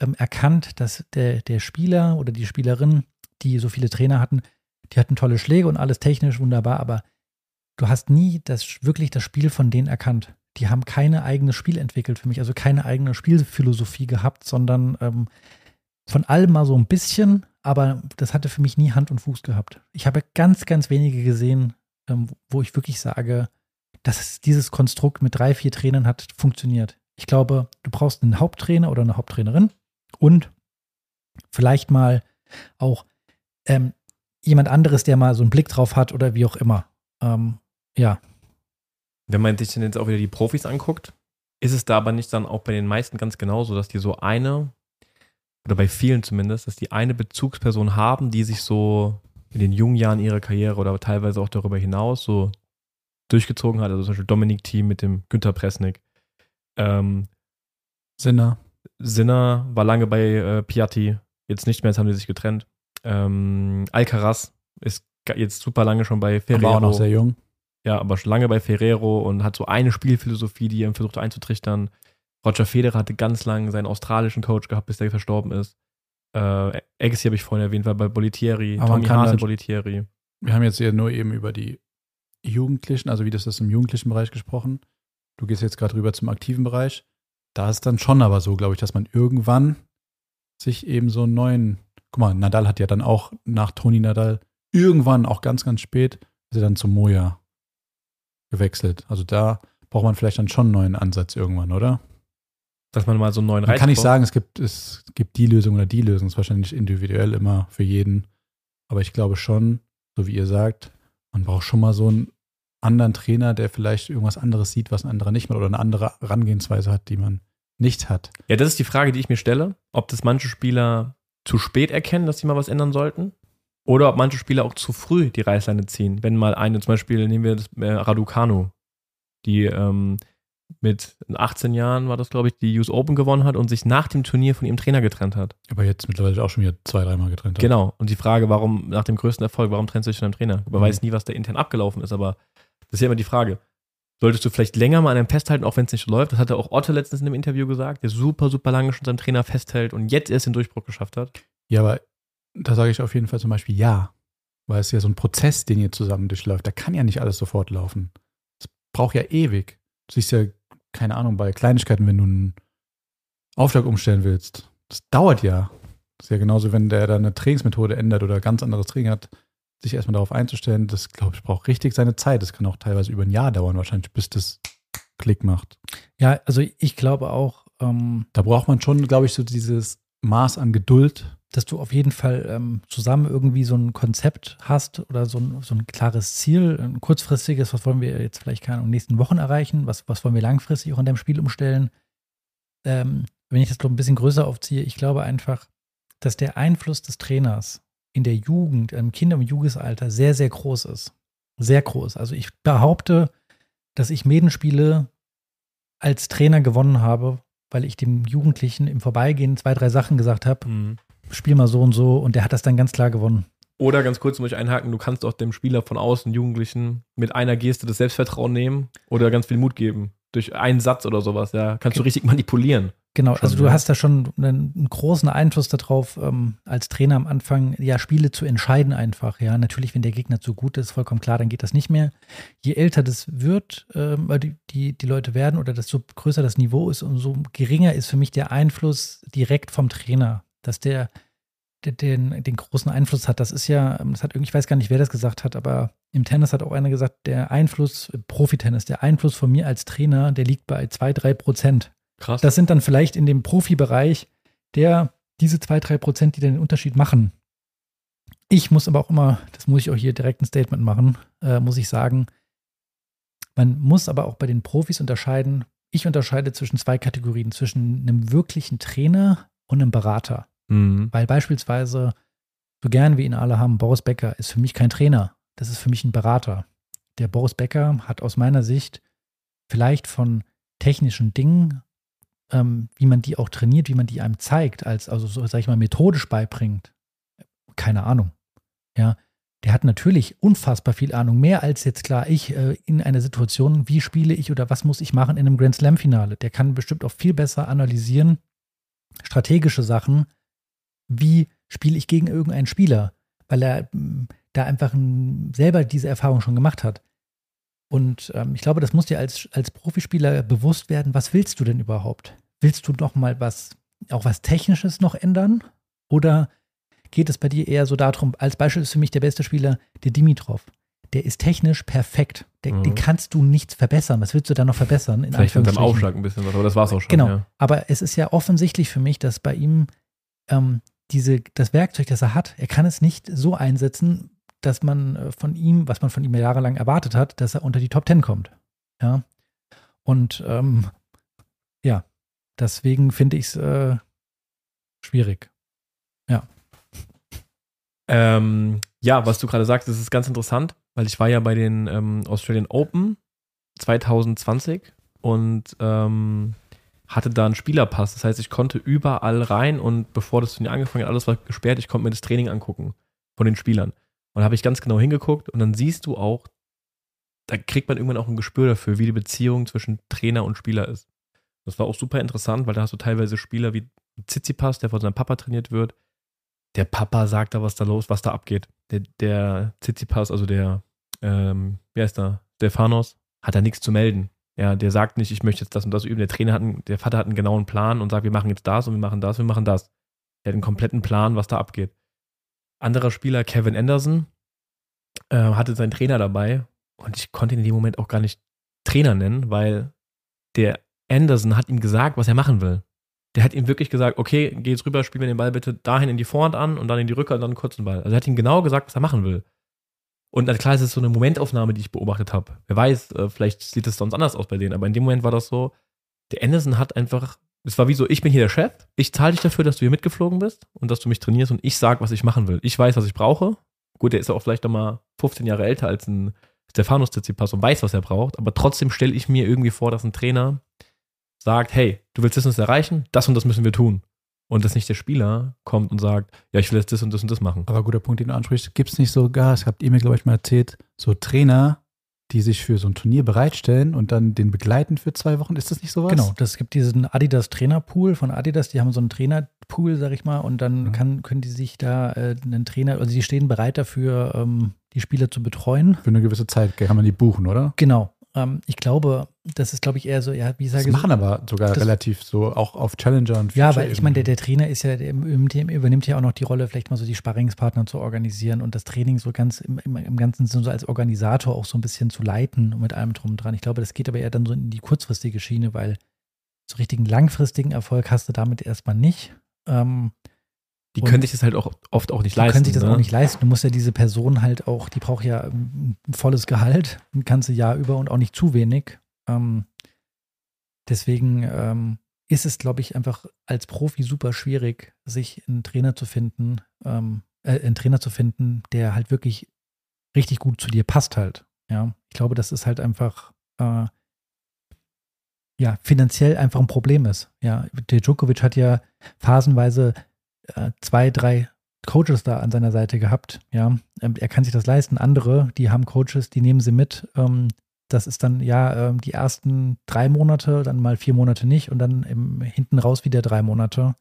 [SPEAKER 3] ähm, erkannt, dass der, der Spieler oder die Spielerin, die so viele Trainer hatten, die hatten tolle Schläge und alles technisch wunderbar, aber du hast nie das, wirklich das Spiel von denen erkannt. Die haben keine eigenes Spiel entwickelt für mich, also keine eigene Spielphilosophie gehabt, sondern ähm, von allem mal so ein bisschen, aber das hatte für mich nie Hand und Fuß gehabt. Ich habe ganz, ganz wenige gesehen, ähm, wo ich wirklich sage, dass dieses Konstrukt mit drei, vier Trainern hat funktioniert. Ich glaube, du brauchst einen Haupttrainer oder eine Haupttrainerin und vielleicht mal auch ähm, jemand anderes, der mal so einen Blick drauf hat oder wie auch immer. Ähm, ja,
[SPEAKER 2] Wenn man sich dann jetzt auch wieder die Profis anguckt, ist es da aber nicht dann auch bei den meisten ganz genauso, dass die so eine, oder bei vielen zumindest, dass die eine Bezugsperson haben, die sich so in den jungen Jahren ihrer Karriere oder teilweise auch darüber hinaus so durchgezogen hat. Also zum Beispiel Dominik Thiem mit dem Günter Presnik. Ähm,
[SPEAKER 1] Sinner.
[SPEAKER 2] Sinner war lange bei äh, Piatti, jetzt nicht mehr, jetzt haben die sich getrennt. Ähm, Alcaraz ist jetzt super lange schon bei Ferrero.
[SPEAKER 1] Aber auch noch sehr jung.
[SPEAKER 2] Ja, aber schon lange bei Ferrero und hat so eine Spielphilosophie, die er versucht einzutrichtern. Roger Federer hatte ganz lange seinen australischen Coach gehabt, bis der verstorben ist. Äh, Agassi habe ich vorhin erwähnt, war bei Bolitieri,
[SPEAKER 1] Aber
[SPEAKER 2] Tommy Haas bei Bolitieri.
[SPEAKER 1] Wir haben jetzt hier nur eben über die Jugendlichen, also wie das ist im jugendlichen Bereich gesprochen. Du gehst jetzt gerade rüber zum aktiven Bereich. Da ist dann schon aber so, glaube ich, dass man irgendwann sich eben so einen neuen, guck mal, Nadal hat ja dann auch nach Toni Nadal irgendwann, auch ganz, ganz spät, ist er dann zum Moja gewechselt. Also da braucht man vielleicht dann schon einen neuen Ansatz irgendwann, oder?
[SPEAKER 2] Dass man mal so einen neuen
[SPEAKER 1] Man
[SPEAKER 2] Reiz
[SPEAKER 1] kann nicht sagen, es gibt, es gibt die Lösung oder die Lösung. Es ist wahrscheinlich individuell immer für jeden. Aber ich glaube schon, so wie ihr sagt, man braucht schon mal so einen anderen Trainer, der vielleicht irgendwas anderes sieht, was ein anderer nicht macht oder eine andere Herangehensweise hat, die man nicht hat.
[SPEAKER 2] Ja, das ist die Frage, die ich mir stelle, ob das manche Spieler zu spät erkennen, dass sie mal was ändern sollten. Oder ob manche Spieler auch zu früh die Reißleine ziehen. Wenn mal eine, zum Beispiel nehmen wir das äh, Raducanu, die ähm, mit 18 Jahren war das, glaube ich, die US Open gewonnen hat und sich nach dem Turnier von ihrem Trainer getrennt hat.
[SPEAKER 1] Aber jetzt mittlerweile auch schon wieder zwei, dreimal getrennt hat.
[SPEAKER 2] Genau. Und die Frage, warum nach dem größten Erfolg, warum trennst du dich von deinem Trainer? Man
[SPEAKER 1] Mhm.
[SPEAKER 2] weiß nie, was da intern abgelaufen ist, aber das ist ja immer die Frage. Solltest du vielleicht länger mal an einem festhalten, auch wenn es nicht läuft? Das hatte auch Otto letztens in einem Interview gesagt, der super, super lange schon seinem Trainer festhält und jetzt erst den Durchbruch geschafft hat.
[SPEAKER 1] Ja, aber da sage ich auf jeden Fall zum Beispiel ja. Weil es ja so ein Prozess, den ihr zusammen durchläuft. Da kann ja nicht alles sofort laufen. Es braucht ja ewig. Du siehst ja, keine Ahnung, bei Kleinigkeiten, wenn du einen Aufschlag umstellen willst. Das dauert ja. Das ist ja genauso, wenn der da eine Trainingsmethode ändert oder ganz anderes Training hat, sich erstmal darauf einzustellen, das, glaube ich, braucht richtig seine Zeit. Das kann auch teilweise über ein Jahr dauern, wahrscheinlich, bis das Klick macht.
[SPEAKER 3] Ja, also ich glaube auch, ähm,
[SPEAKER 1] Da braucht man schon, glaube ich, so dieses Maß an Geduld.
[SPEAKER 3] Dass du auf jeden Fall ähm, zusammen irgendwie so ein Konzept hast oder so ein, so ein klares Ziel, ein kurzfristiges, was wollen wir jetzt vielleicht keine in den nächsten Wochen erreichen, was, was wollen wir langfristig auch in deinem Spiel umstellen. Ähm, wenn ich das ein bisschen größer aufziehe, ich glaube einfach, dass der Einfluss des Trainers in der Jugend, im Kinder- und Jugendalter sehr, sehr groß ist. Sehr groß. Also ich behaupte, dass ich Medenspiele als Trainer gewonnen habe, weil ich dem Jugendlichen im Vorbeigehen zwei, drei Sachen gesagt habe, spiel mal so und so und der hat das dann ganz klar gewonnen.
[SPEAKER 2] Oder ganz kurz muss ich einhaken, du kannst auch dem Spieler von außen, Jugendlichen, mit einer Geste das Selbstvertrauen nehmen oder ganz viel Mut geben. Durch einen Satz oder sowas, ja. Kannst du richtig manipulieren.
[SPEAKER 3] Genau,
[SPEAKER 2] Schon,
[SPEAKER 3] also du
[SPEAKER 2] ja.
[SPEAKER 3] hast da schon einen, einen großen Einfluss darauf, ähm, als Trainer am Anfang, ja, Spiele zu entscheiden einfach. Ja, natürlich, wenn der Gegner zu gut ist, vollkommen klar, dann geht das nicht mehr. Je älter das wird, ähm, die, die, die Leute werden oder desto größer das Niveau ist, umso geringer ist für mich der Einfluss direkt vom Trainer, dass der, der den, den großen Einfluss hat. Das ist ja, das hat irgendwie, ich weiß gar nicht, wer das gesagt hat, aber im Tennis hat auch einer gesagt, der Einfluss, äh, Profitennis, der Einfluss von mir als Trainer, der liegt bei zwei, drei Prozent.
[SPEAKER 2] Krass.
[SPEAKER 3] Das sind dann vielleicht in dem Profibereich der diese zwei, drei Prozent, die dann den Unterschied machen. Ich muss aber auch immer, das muss ich auch hier direkt ein Statement machen, äh, muss ich sagen, man muss aber auch bei den Profis unterscheiden. Ich unterscheide zwischen zwei Kategorien, zwischen einem wirklichen Trainer und einem Berater.
[SPEAKER 2] Mhm.
[SPEAKER 3] Weil beispielsweise, so gern wir ihn alle haben, Boris Becker ist für mich kein Trainer. Das ist für mich ein Berater. Der Boris Becker hat aus meiner Sicht vielleicht von technischen Dingen, ähm, wie man die auch trainiert, wie man die einem zeigt, als, also so, sag ich mal, methodisch beibringt, keine Ahnung. Ja, der hat natürlich unfassbar viel Ahnung, mehr als jetzt klar ich äh, in einer Situation, wie spiele ich oder was muss ich machen in einem Grand Slam-Finale. Der kann bestimmt auch viel besser analysieren, strategische Sachen, wie spiele ich gegen irgendeinen Spieler, weil er mh, da einfach selber diese Erfahrung schon gemacht hat. Und ähm, ich glaube, das muss dir als, als Profispieler bewusst werden, was willst du denn überhaupt? Willst du noch mal was, auch was Technisches noch ändern? Oder geht es bei dir eher so darum, als Beispiel ist für mich der beste Spieler der Dimitrov. Der ist technisch perfekt. Der,
[SPEAKER 2] Mhm.
[SPEAKER 3] Den kannst du nichts verbessern. Was willst du da noch verbessern? In
[SPEAKER 2] Vielleicht mit seinem? Aufschlag ein bisschen was, aber das war's auch schon.
[SPEAKER 3] Genau.
[SPEAKER 2] Ja.
[SPEAKER 3] Aber es ist ja offensichtlich für mich, dass bei ihm ähm, diese, das Werkzeug, das er hat, er kann es nicht so einsetzen, dass man äh, von ihm, was man von ihm jahrelang erwartet hat, dass er unter die Top Ten kommt. Ja. Und ähm, ja, deswegen finde ich es äh, schwierig.
[SPEAKER 2] Ähm, ja, was du gerade sagst, das ist ganz interessant, weil ich war ja bei den ähm, Australian Open 2020 und ähm, hatte da einen Spielerpass. Das heißt, ich konnte überall rein und bevor das Turnier angefangen hat, alles war gesperrt, ich konnte mir das Training angucken von den Spielern. Und da habe ich ganz genau hingeguckt und dann siehst du auch, da kriegt man irgendwann auch ein Gespür dafür, wie die Beziehung zwischen Trainer und Spieler ist. Das war auch super interessant, weil da hast du teilweise Spieler wie Tsitsipas, der von seinem Papa trainiert wird. Der Papa sagt da, was da los, was da abgeht. Der, der Tsitsipas, also der, ähm, wie heißt der, Stefanos, hat da nichts zu melden. Ja, der sagt nicht, ich möchte jetzt das und das üben. Der Trainer hat, einen, der Vater hat einen genauen Plan und sagt, wir machen jetzt das und wir machen das, wir machen das. Der hat einen kompletten Plan, was da abgeht. Anderer Spieler, Kevin Anderson, äh, hatte seinen Trainer dabei und ich konnte ihn in dem Moment auch gar nicht Trainer nennen, weil der Anderson hat ihm gesagt, was er machen will. Der hat ihm wirklich gesagt, okay, geh jetzt rüber, spiel mir den Ball bitte dahin in die Vorhand an und dann in die Rückhand und dann einen kurzen Ball. Also er hat ihm genau gesagt, was er machen will. Und na klar, es ist so eine Momentaufnahme, die ich beobachtet habe. Wer weiß, äh, vielleicht sieht es sonst anders aus bei denen, aber in dem Moment war das so, der Anderson hat einfach, es war wie so, ich bin hier der Chef, ich zahle dich dafür, dass du hier mitgeflogen bist und dass du mich trainierst und ich sag, was ich machen will. Ich weiß, was ich brauche. Gut, der ist auch vielleicht nochmal 15 Jahre älter als ein Stefanos Tsitsipas und weiß, was er braucht, aber trotzdem stelle ich mir irgendwie vor, dass ein Trainer sagt, hey, du willst das und das erreichen, das und das müssen wir tun. Und dass nicht der Spieler kommt und sagt, ja, ich will jetzt das und das und das machen.
[SPEAKER 1] Aber guter Punkt, den du ansprichst, gibt es nicht sogar, das habt ihr mir, glaube ich, mal erzählt, so Trainer, die sich für so ein Turnier bereitstellen und dann den begleiten für zwei Wochen. Ist das nicht sowas?
[SPEAKER 3] Genau, das gibt diesen Adidas Trainerpool von Adidas, die haben so einen Trainerpool, sag ich mal, und dann
[SPEAKER 1] Mhm.
[SPEAKER 3] kann, können die sich da äh, einen Trainer, also die stehen bereit dafür, ähm, die Spieler zu betreuen.
[SPEAKER 1] Für eine gewisse Zeit kann man die buchen, oder?
[SPEAKER 3] Genau. Ähm, ich glaube, das ist, glaube ich, eher so, ja, wie ich
[SPEAKER 1] Das
[SPEAKER 3] sage,
[SPEAKER 1] machen aber sogar
[SPEAKER 3] das-
[SPEAKER 1] relativ so, auch auf Challenger und
[SPEAKER 3] Ja,
[SPEAKER 1] Future
[SPEAKER 3] weil ich meine, der, der Trainer ist ja, der im- im- übernimmt ja auch noch die Rolle, vielleicht mal so die Sparringspartner zu organisieren und das Training so ganz im, im, im ganzen Sinn so als Organisator auch so ein bisschen zu leiten und mit allem drum und dran. Ich glaube, das geht aber eher dann so in die kurzfristige Schiene, weil so richtigen langfristigen Erfolg hast du damit erstmal nicht. Ähm,
[SPEAKER 2] Die
[SPEAKER 3] Und
[SPEAKER 2] können sich das halt auch oft auch nicht
[SPEAKER 3] die
[SPEAKER 2] leisten.
[SPEAKER 3] können sich das
[SPEAKER 2] ne?
[SPEAKER 3] auch nicht leisten. Du musst ja diese Person halt auch, die braucht ja ähm, ein volles Gehalt, ein ganzes Jahr über und auch nicht zu wenig. Ähm, deswegen ähm, ist es, glaube ich, einfach als Profi super schwierig, sich einen Trainer zu finden, ähm, äh, einen Trainer zu finden, der halt wirklich richtig gut zu dir passt halt. Ja, ich glaube, dass es halt einfach äh, ja finanziell einfach ein Problem ist. Ja, der Djokovic hat ja phasenweise zwei, drei Coaches da an seiner Seite gehabt. Ja, ähm, er kann sich das leisten. Andere, die haben Coaches, die nehmen sie mit. Ähm, das ist dann ja ähm, die ersten drei Monate, dann mal vier Monate nicht und dann im, hinten raus wieder drei Monate.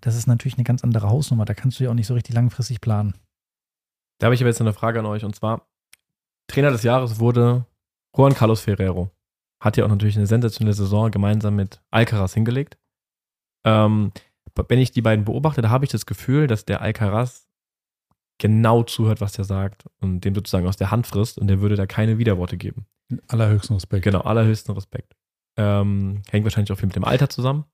[SPEAKER 3] Das ist natürlich eine ganz andere Hausnummer. Da kannst du ja auch nicht so richtig langfristig planen.
[SPEAKER 2] Da habe ich aber jetzt eine Frage an euch und zwar: Trainer des Jahres wurde Juan Carlos Ferrero. Hat ja auch natürlich eine sensationelle Saison gemeinsam mit Alcaraz hingelegt. Ähm, wenn ich die beiden beobachte, da habe ich das Gefühl, dass der Alcaraz genau zuhört, was der sagt und dem sozusagen aus der Hand frisst und der würde da keine Widerworte geben.
[SPEAKER 1] Allerhöchsten Respekt.
[SPEAKER 2] Genau, allerhöchsten Respekt. Ähm, hängt wahrscheinlich auch viel mit dem Alter zusammen.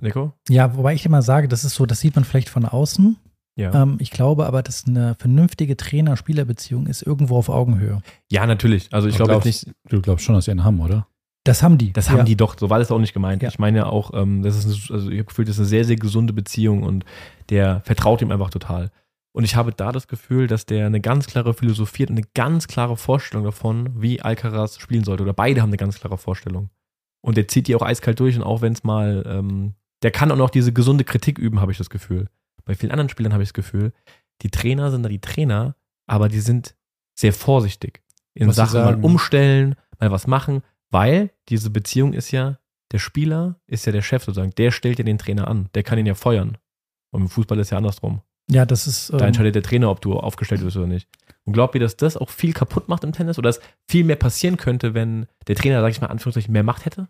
[SPEAKER 2] Nico?
[SPEAKER 3] Ja, wobei ich immer sage, das ist so, das sieht man vielleicht von außen.
[SPEAKER 2] Ja.
[SPEAKER 3] Ähm, ich glaube aber, dass eine vernünftige Trainer-Spieler-Beziehung ist irgendwo auf Augenhöhe.
[SPEAKER 2] ja, natürlich. Also ich glaube nicht,
[SPEAKER 1] Du glaubst schon, dass sie einen haben, oder?
[SPEAKER 3] Das haben die.
[SPEAKER 2] Das haben
[SPEAKER 3] ja.
[SPEAKER 2] die doch, so war das auch nicht gemeint.
[SPEAKER 3] Ja.
[SPEAKER 2] Ich meine ja auch, ähm, das ist, eine, also ich habe gefühlt, das ist eine sehr, sehr gesunde Beziehung und der vertraut ihm einfach total. Und ich habe da das Gefühl, dass der eine ganz klare Philosophie hat und eine ganz klare Vorstellung davon, wie Alcaraz spielen sollte. Oder beide haben eine ganz klare Vorstellung. Und der zieht die auch eiskalt durch und auch wenn es mal, ähm, der kann auch noch diese gesunde Kritik üben, habe ich das Gefühl. Bei vielen anderen Spielern habe ich das Gefühl, die Trainer sind da die Trainer, aber die sind sehr vorsichtig in
[SPEAKER 1] Was
[SPEAKER 2] Sachen mal umstellen, mal was machen, weil diese Beziehung ist ja, der Spieler ist ja der Chef sozusagen, der stellt ja den Trainer an, der kann ihn ja feuern. Und im Fußball ist ja andersrum.
[SPEAKER 3] Ja, das ist.
[SPEAKER 2] Da
[SPEAKER 3] ähm,
[SPEAKER 2] entscheidet der Trainer, ob du aufgestellt wirst oder nicht. Und glaubt ihr, dass das auch viel kaputt macht im Tennis oder dass viel mehr passieren könnte, wenn der Trainer, sag ich mal, Anführungszeichen mehr Macht hätte?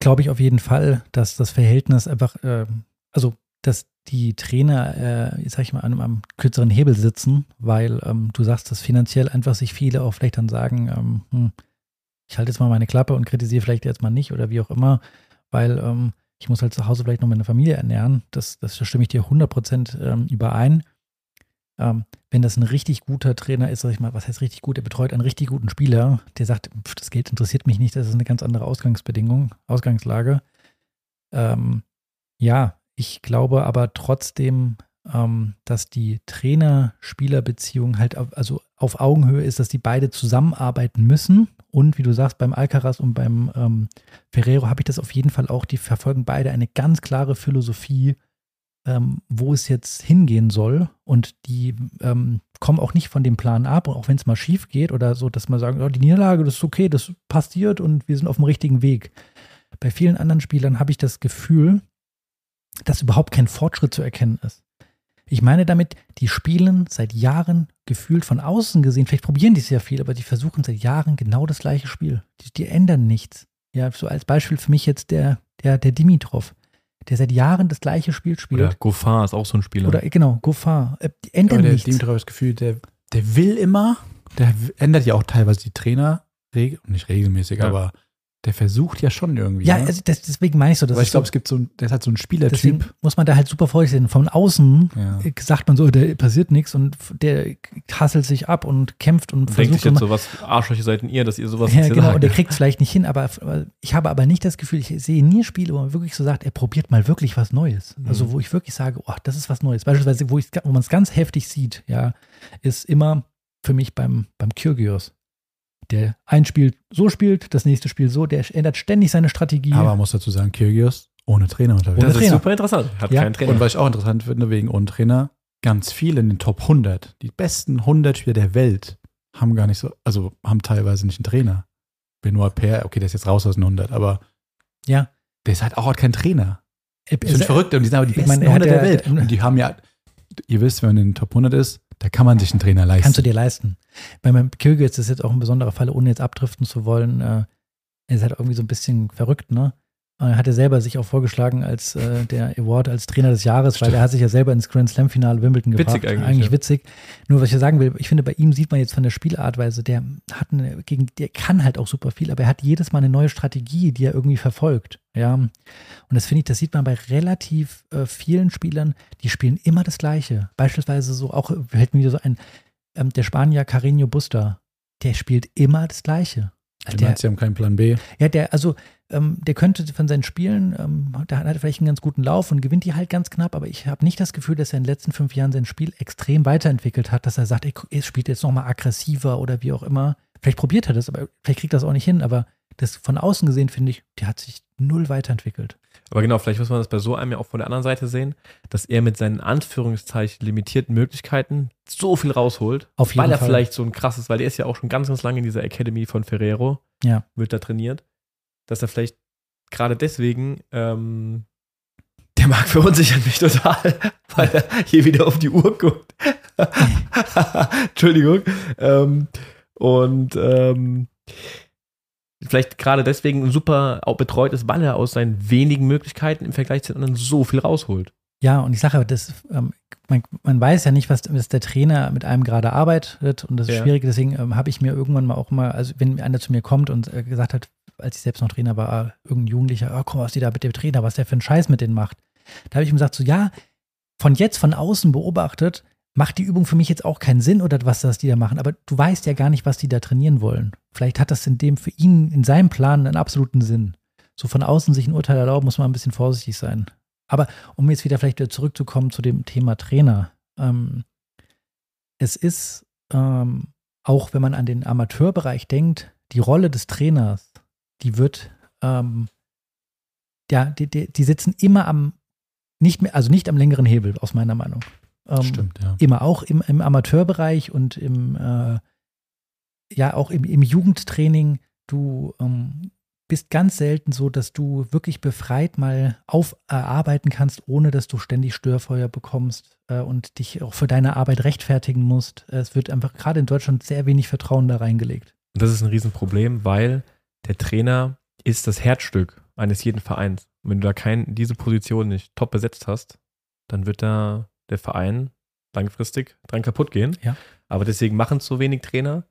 [SPEAKER 3] glaube ich auf jeden Fall, dass das Verhältnis einfach, äh, also dass die Trainer, äh, sag ich mal, an einem kürzeren Hebel sitzen, weil ähm, du sagst, dass finanziell einfach sich viele auch vielleicht dann sagen, ähm, hm, ich halte jetzt mal meine Klappe und kritisiere vielleicht jetzt mal nicht oder wie auch immer, weil ähm, ich muss halt zu Hause vielleicht noch meine Familie ernähren. Das, das da stimme ich dir 100% ähm, überein. Ähm, wenn das ein richtig guter Trainer ist, sag ich mal, was heißt richtig gut, er betreut einen richtig guten Spieler, der sagt, pf, das Geld interessiert mich nicht, das ist eine ganz andere Ausgangsbedingung, Ausgangslage. Ähm, ja, ich glaube aber trotzdem, ähm, dass die Trainer-Spieler-Beziehung halt also auf Augenhöhe ist, dass die beide zusammenarbeiten müssen. Und wie du sagst, beim Alcaraz und beim ähm, Ferrero habe ich das auf jeden Fall auch. Die verfolgen beide eine ganz klare Philosophie, ähm, wo es jetzt hingehen soll. Und die ähm, kommen auch nicht von dem Plan ab, auch wenn es mal schief geht oder so, dass man sagen, oh, die Niederlage, das ist okay, das passiert und wir sind auf dem richtigen Weg. Bei vielen anderen Spielern habe ich das Gefühl, dass überhaupt kein Fortschritt zu erkennen ist. Ich meine damit, die spielen seit Jahren gefühlt von außen gesehen, vielleicht probieren die es ja viel, aber die versuchen seit Jahren genau das gleiche Spiel. Die, die ändern nichts. Ja, so als Beispiel für mich jetzt der, der, der Dimitrov, der seit Jahren das gleiche Spiel spielt.
[SPEAKER 2] Oder Goffin ist auch so ein Spieler.
[SPEAKER 3] Oder, genau, Goffin. Äh, die ändern
[SPEAKER 1] Aber der
[SPEAKER 3] nichts.
[SPEAKER 1] Dimitrov hat das Gefühl, der, der will immer, der ändert ja auch teilweise die Trainer, reg nicht regelmäßig,
[SPEAKER 2] Ja.
[SPEAKER 1] aber der versucht ja schon irgendwie.
[SPEAKER 3] Ja,
[SPEAKER 1] ne?
[SPEAKER 3] also das, deswegen meine ich so, das
[SPEAKER 1] Aber ich glaube,
[SPEAKER 3] so,
[SPEAKER 1] es gibt so ein, der ist halt so ein
[SPEAKER 3] deswegen
[SPEAKER 1] Spielertyp.
[SPEAKER 3] muss man da halt super vorsichtig sein. Von außen
[SPEAKER 1] Ja.
[SPEAKER 3] äh, sagt man so, der passiert nichts und der hasselt sich ab und kämpft und,
[SPEAKER 2] Und denkt sich
[SPEAKER 3] versucht
[SPEAKER 2] jetzt so, was Arschlöcher seid ihr, dass ihr sowas
[SPEAKER 3] ja, genau,
[SPEAKER 2] sagt?
[SPEAKER 3] und der kriegt es vielleicht nicht hin, aber ich habe aber nicht das Gefühl, ich sehe nie Spiele, wo man wirklich so sagt, er probiert mal wirklich was Neues. Also
[SPEAKER 2] Mhm.
[SPEAKER 3] wo ich wirklich sage, oh, das ist was Neues. Beispielsweise, wo, wo man es ganz heftig sieht, ja, ist immer für mich beim, beim Kyrgios. Der ein Spiel so spielt, das nächste Spiel so, der ändert ständig seine Strategie.
[SPEAKER 1] Aber man muss dazu sagen, Kyrgios ohne Trainer unterwegs.
[SPEAKER 2] das ist
[SPEAKER 3] Trainer.
[SPEAKER 2] super interessant. Hat
[SPEAKER 3] Ja.
[SPEAKER 2] keinen Trainer.
[SPEAKER 1] Und was ich auch interessant finde, wegen ohne Trainer, ganz viele in den Top 100, die besten 100 Spieler der Welt, haben gar nicht so, also haben teilweise nicht einen Trainer. Benoit Paire, okay, der ist jetzt raus aus den 100, aber
[SPEAKER 3] ja.
[SPEAKER 1] der ist halt auch keinen Trainer.
[SPEAKER 3] Er-
[SPEAKER 1] Das sind
[SPEAKER 3] er-
[SPEAKER 1] verrückt und die sind aber die
[SPEAKER 3] ich
[SPEAKER 1] besten
[SPEAKER 3] meine, er hat
[SPEAKER 1] 100 der
[SPEAKER 3] ja-
[SPEAKER 1] Welt. Und die haben ja, ihr wisst, wenn man in den Top 100 ist, da kann man sich einen Trainer leisten.
[SPEAKER 3] Kannst du dir leisten. Bei meinem Kyrgios ist jetzt auch ein besonderer Fall, ohne jetzt abdriften zu wollen. Äh, er ist halt irgendwie so ein bisschen verrückt, ne? Er hat ja selber sich auch vorgeschlagen als äh, der Award als Trainer des Jahres, weil
[SPEAKER 1] Stimmt.
[SPEAKER 3] er hat sich ja selber ins Grand Slam Finale Wimbledon
[SPEAKER 2] Witzig
[SPEAKER 3] gebracht.
[SPEAKER 2] eigentlich, ja.
[SPEAKER 3] witzig. Nur was ich sagen will, ich finde bei ihm sieht man jetzt von der Spielartweise, der hat eine, gegen, der kann halt auch super viel, aber er hat jedes Mal eine neue Strategie, die er irgendwie verfolgt. Ja. Und das finde ich, das sieht man bei relativ äh, vielen Spielern, die spielen immer das Gleiche. Beispielsweise so auch, fällt mir wieder so ein, ähm, der Spanier Carreño Busta, der spielt immer das Gleiche.
[SPEAKER 1] Du
[SPEAKER 3] Der,
[SPEAKER 1] meinst, sie haben keinen Plan B.
[SPEAKER 3] ja, der, also, ähm, der könnte von seinen Spielen, ähm, da hat er vielleicht einen ganz guten Lauf und gewinnt die halt ganz knapp, aber ich habe nicht das Gefühl, dass er in den letzten fünf Jahren sein Spiel extrem weiterentwickelt hat, dass er sagt, er spielt jetzt nochmal aggressiver oder wie auch immer. Vielleicht probiert er das, aber vielleicht kriegt er das auch nicht hin, aber das von außen gesehen finde ich, der hat sich null weiterentwickelt.
[SPEAKER 2] Aber genau, vielleicht muss man das bei so einem ja auch von der anderen Seite sehen, dass er mit seinen Anführungszeichen limitierten Möglichkeiten so viel rausholt,
[SPEAKER 3] Auf jeden
[SPEAKER 2] weil er
[SPEAKER 3] Fall.
[SPEAKER 2] vielleicht so ein krasses, weil der ist ja auch schon ganz, ganz lange in dieser Academy von Ferrero,
[SPEAKER 3] Ja.
[SPEAKER 2] wird da trainiert, dass er vielleicht gerade deswegen, ähm, der Marc verunsichert mich total, <laughs> weil er hier wieder auf die Uhr guckt. <laughs> Entschuldigung. Ähm, und ähm, vielleicht gerade deswegen super auch betreut ist, weil er aus seinen wenigen Möglichkeiten im Vergleich zu den anderen so viel rausholt.
[SPEAKER 3] Ja, und ich sage, das, ähm, man, man weiß ja nicht, was, was der Trainer mit einem gerade arbeitet und das ist
[SPEAKER 2] Ja.
[SPEAKER 3] schwierig. Deswegen ähm, habe ich mir irgendwann mal auch mal, also wenn einer zu mir kommt und äh, gesagt hat, als ich selbst noch Trainer war, ah, irgendein Jugendlicher, oh, komm, was die da mit dem Trainer, was der für einen Scheiß mit denen macht. Da habe ich ihm gesagt, so ja, von jetzt von außen beobachtet, macht die Übung für mich jetzt auch keinen Sinn oder was das die da machen. Aber du weißt ja gar nicht, was die da trainieren wollen. Vielleicht hat das in dem für ihn, in seinem Plan einen absoluten Sinn. So von außen sich ein Urteil erlauben, muss man ein bisschen vorsichtig sein. Aber um jetzt wieder vielleicht wieder zurückzukommen zu dem Thema Trainer. Ähm, es ist, ähm, auch wenn man an den Amateurbereich denkt, die Rolle des Trainers, die wird, ähm, ja, die, die, die sitzen immer am, nicht mehr, also nicht am längeren Hebel, aus meiner Meinung. Ähm,
[SPEAKER 1] Stimmt, ja.
[SPEAKER 3] Immer auch im, im Amateurbereich und im, äh, ja, auch im, im Jugendtraining. Du ähm, bist ganz selten so, dass du wirklich befreit mal aufarbeiten kannst, ohne dass du ständig Störfeuer bekommst äh, und dich auch für deine Arbeit rechtfertigen musst. Es wird einfach gerade in Deutschland sehr wenig Vertrauen da reingelegt.
[SPEAKER 2] Und das ist ein Riesenproblem, weil der Trainer ist das Herzstück eines jeden Vereins. Und wenn du da kein, diese Position nicht top besetzt hast, dann wird da der Verein langfristig dran kaputt gehen.
[SPEAKER 3] Ja.
[SPEAKER 2] Aber deswegen machen es so wenig Trainer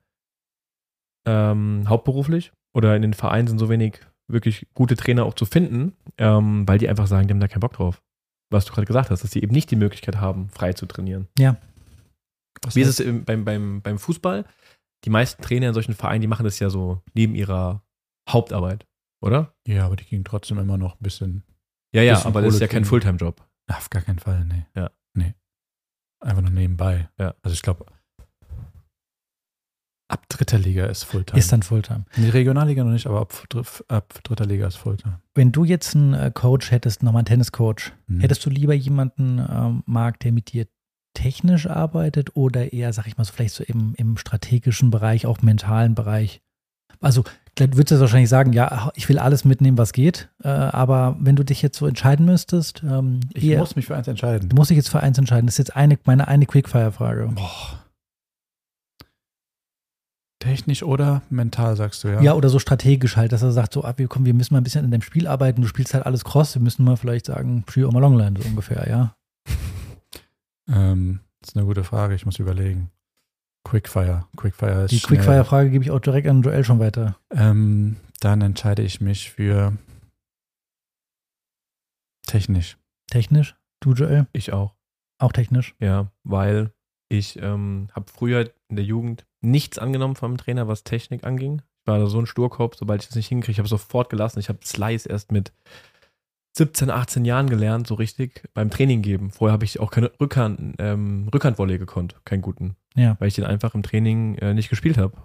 [SPEAKER 2] ähm, hauptberuflich oder in den Vereinen sind so wenig wirklich gute Trainer auch zu finden, ähm, weil die einfach sagen, die haben da keinen Bock drauf. Was du gerade gesagt hast, dass sie eben nicht die Möglichkeit haben, frei zu trainieren.
[SPEAKER 1] Was
[SPEAKER 2] Wie ist
[SPEAKER 1] heißt-
[SPEAKER 2] es im, beim, beim, beim Fußball? Die meisten Trainer in solchen Vereinen, die machen das ja so neben ihrer Hauptarbeit, oder?
[SPEAKER 1] Ja, aber die ging trotzdem immer noch ein bisschen.
[SPEAKER 2] Ja, ja,
[SPEAKER 1] Bisschen
[SPEAKER 2] aber das ist ja kein. Fulltime-Job.
[SPEAKER 1] Auf gar keinen Fall, nee.
[SPEAKER 2] Ja.
[SPEAKER 1] Nee. Einfach nur nebenbei.
[SPEAKER 2] Ja.
[SPEAKER 1] Also ich glaube, ab dritter Liga ist Fulltime.
[SPEAKER 3] Ist dann Fulltime.
[SPEAKER 1] Die Regionalliga noch nicht, aber ab, ab dritter Liga ist Fulltime.
[SPEAKER 3] Wenn du jetzt einen äh, Coach hättest, nochmal einen Tenniscoach,
[SPEAKER 1] Mhm.
[SPEAKER 3] hättest du lieber jemanden, ähm, Marc, der mit dir technisch arbeitet oder eher, sag ich mal, so vielleicht so im, im strategischen Bereich, auch mentalen Bereich? Also, würdest du wahrscheinlich sagen, ja, ich will alles mitnehmen, was geht, äh, aber wenn du dich jetzt so entscheiden müsstest, ähm,
[SPEAKER 1] Ich
[SPEAKER 3] eher,
[SPEAKER 1] muss mich für eins entscheiden.
[SPEAKER 3] du musst dich jetzt für eins entscheiden. Das ist jetzt eine, meine eine Quickfire-Frage.
[SPEAKER 1] Technisch oder mental, sagst du, ja?
[SPEAKER 3] Ja. oder so strategisch halt, dass er sagt, so, ah, wir, komm, wir müssen mal ein bisschen in deinem Spiel arbeiten, du spielst halt alles Cross, wir müssen mal vielleicht sagen, Free or Longline, so ungefähr, ja. <laughs>
[SPEAKER 1] Ähm, das ist eine gute Frage, ich muss überlegen. Quickfire. Quickfire ist
[SPEAKER 3] Die. Quickfire-Frage gebe ich auch direkt an Joel schon weiter.
[SPEAKER 1] Ähm, Dann entscheide ich mich für technisch.
[SPEAKER 3] Technisch? Du, Joel?
[SPEAKER 2] Ich auch.
[SPEAKER 3] Auch technisch?
[SPEAKER 2] Ja, weil ich ähm, habe früher in der Jugend nichts angenommen vom Trainer, was Technik anging. Ich war da so ein Sturkopf, sobald ich das nicht hinkriege, ich habe sofort gelassen. Ich habe Slice erst mit 17, 18 Jahren gelernt, so richtig beim Training geben. Vorher habe ich auch keine Rückhand, ähm, Rückhandvolley gekonnt, keinen guten.
[SPEAKER 3] Ja.
[SPEAKER 2] Weil ich den einfach im Training äh, nicht gespielt habe.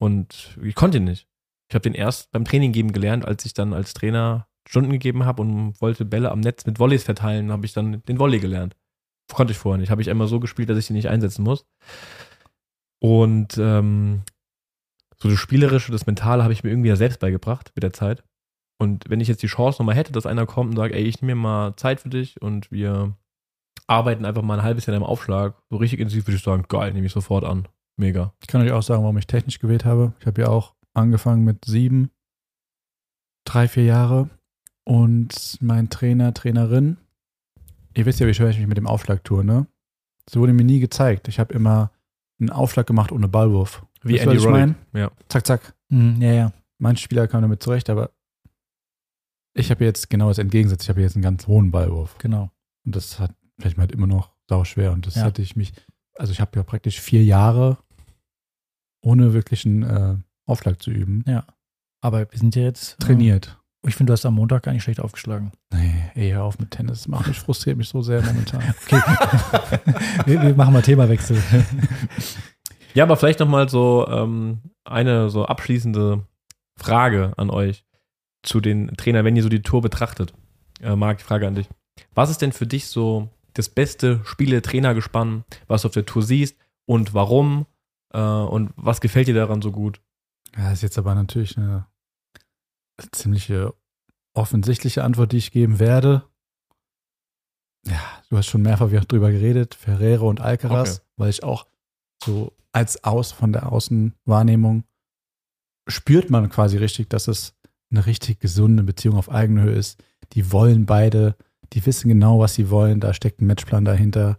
[SPEAKER 2] Und ich konnte ihn nicht. Ich habe den erst beim Training geben gelernt, als ich dann als Trainer Stunden gegeben habe und wollte Bälle am Netz mit Volleys verteilen, habe ich dann den Volley gelernt. Konnte ich vorher nicht. Habe ich einmal so gespielt, dass ich ihn nicht einsetzen muss. Und ähm, so das Spielerische, das Mentale habe ich mir irgendwie ja selbst beigebracht mit der Zeit. Und wenn ich jetzt die Chance nochmal hätte, dass einer kommt und sagt, ey, ich nehme mir mal Zeit für dich und wir arbeiten einfach mal ein halbes Jahr im Aufschlag, so richtig intensiv würde ich sagen, geil, nehme ich sofort an. Mega.
[SPEAKER 1] Ich kann euch auch sagen, warum ich technisch gewählt habe. Ich habe ja auch angefangen mit sieben, drei, vier Jahre. Und mein Trainer, Trainerin, ihr wisst ja, wie schwer ich mich mit dem Aufschlag tue, ne? Das wurde mir nie gezeigt. Ich habe immer einen Aufschlag gemacht ohne Ballwurf.
[SPEAKER 2] Wie
[SPEAKER 1] ihr,
[SPEAKER 2] Andy
[SPEAKER 1] was ich mein?
[SPEAKER 2] Ja.
[SPEAKER 1] Zack, zack.
[SPEAKER 3] Mhm, ja, ja.
[SPEAKER 1] Manche Spieler kamen damit zurecht, aber ich habe jetzt genau das Entgegengesetzt. Ich habe jetzt einen ganz hohen Ballwurf.
[SPEAKER 3] Genau.
[SPEAKER 1] Und das hat vielleicht mal halt immer noch sau schwer. Und das
[SPEAKER 3] Ja.
[SPEAKER 1] hatte ich mich, also ich habe ja praktisch vier Jahre ohne wirklichen äh, Aufschlag zu üben,
[SPEAKER 3] Aber wir sind ja jetzt.
[SPEAKER 1] trainiert.
[SPEAKER 3] Äh, ich finde, du hast am Montag gar nicht schlecht aufgeschlagen.
[SPEAKER 1] Nee, ey, hör auf mit Tennis. Das macht mich, frustriert mich so sehr momentan. <laughs>
[SPEAKER 3] Okay. wir, wir machen mal Themawechsel. <laughs>
[SPEAKER 2] Ja, aber vielleicht nochmal so ähm, eine so abschließende Frage an euch zu den Trainern, wenn ihr so die Tour betrachtet. Äh, Marc, die Frage an dich. Was ist denn für dich so das beste Spiele-Trainergespann, was du auf der Tour siehst und warum? Äh, und was gefällt dir daran so gut?
[SPEAKER 1] Ja, das ist jetzt aber natürlich eine ziemliche offensichtliche Antwort, die ich geben werde. Ja, du hast schon mehrfach drüber geredet, Ferrero und Alcaraz,
[SPEAKER 2] Okay.
[SPEAKER 1] weil ich auch so als Aus von der Außenwahrnehmung spürt man quasi richtig, dass es eine richtig gesunde Beziehung auf Augenhöhe ist. Die wollen beide, die wissen genau, was sie wollen, da steckt ein Matchplan dahinter.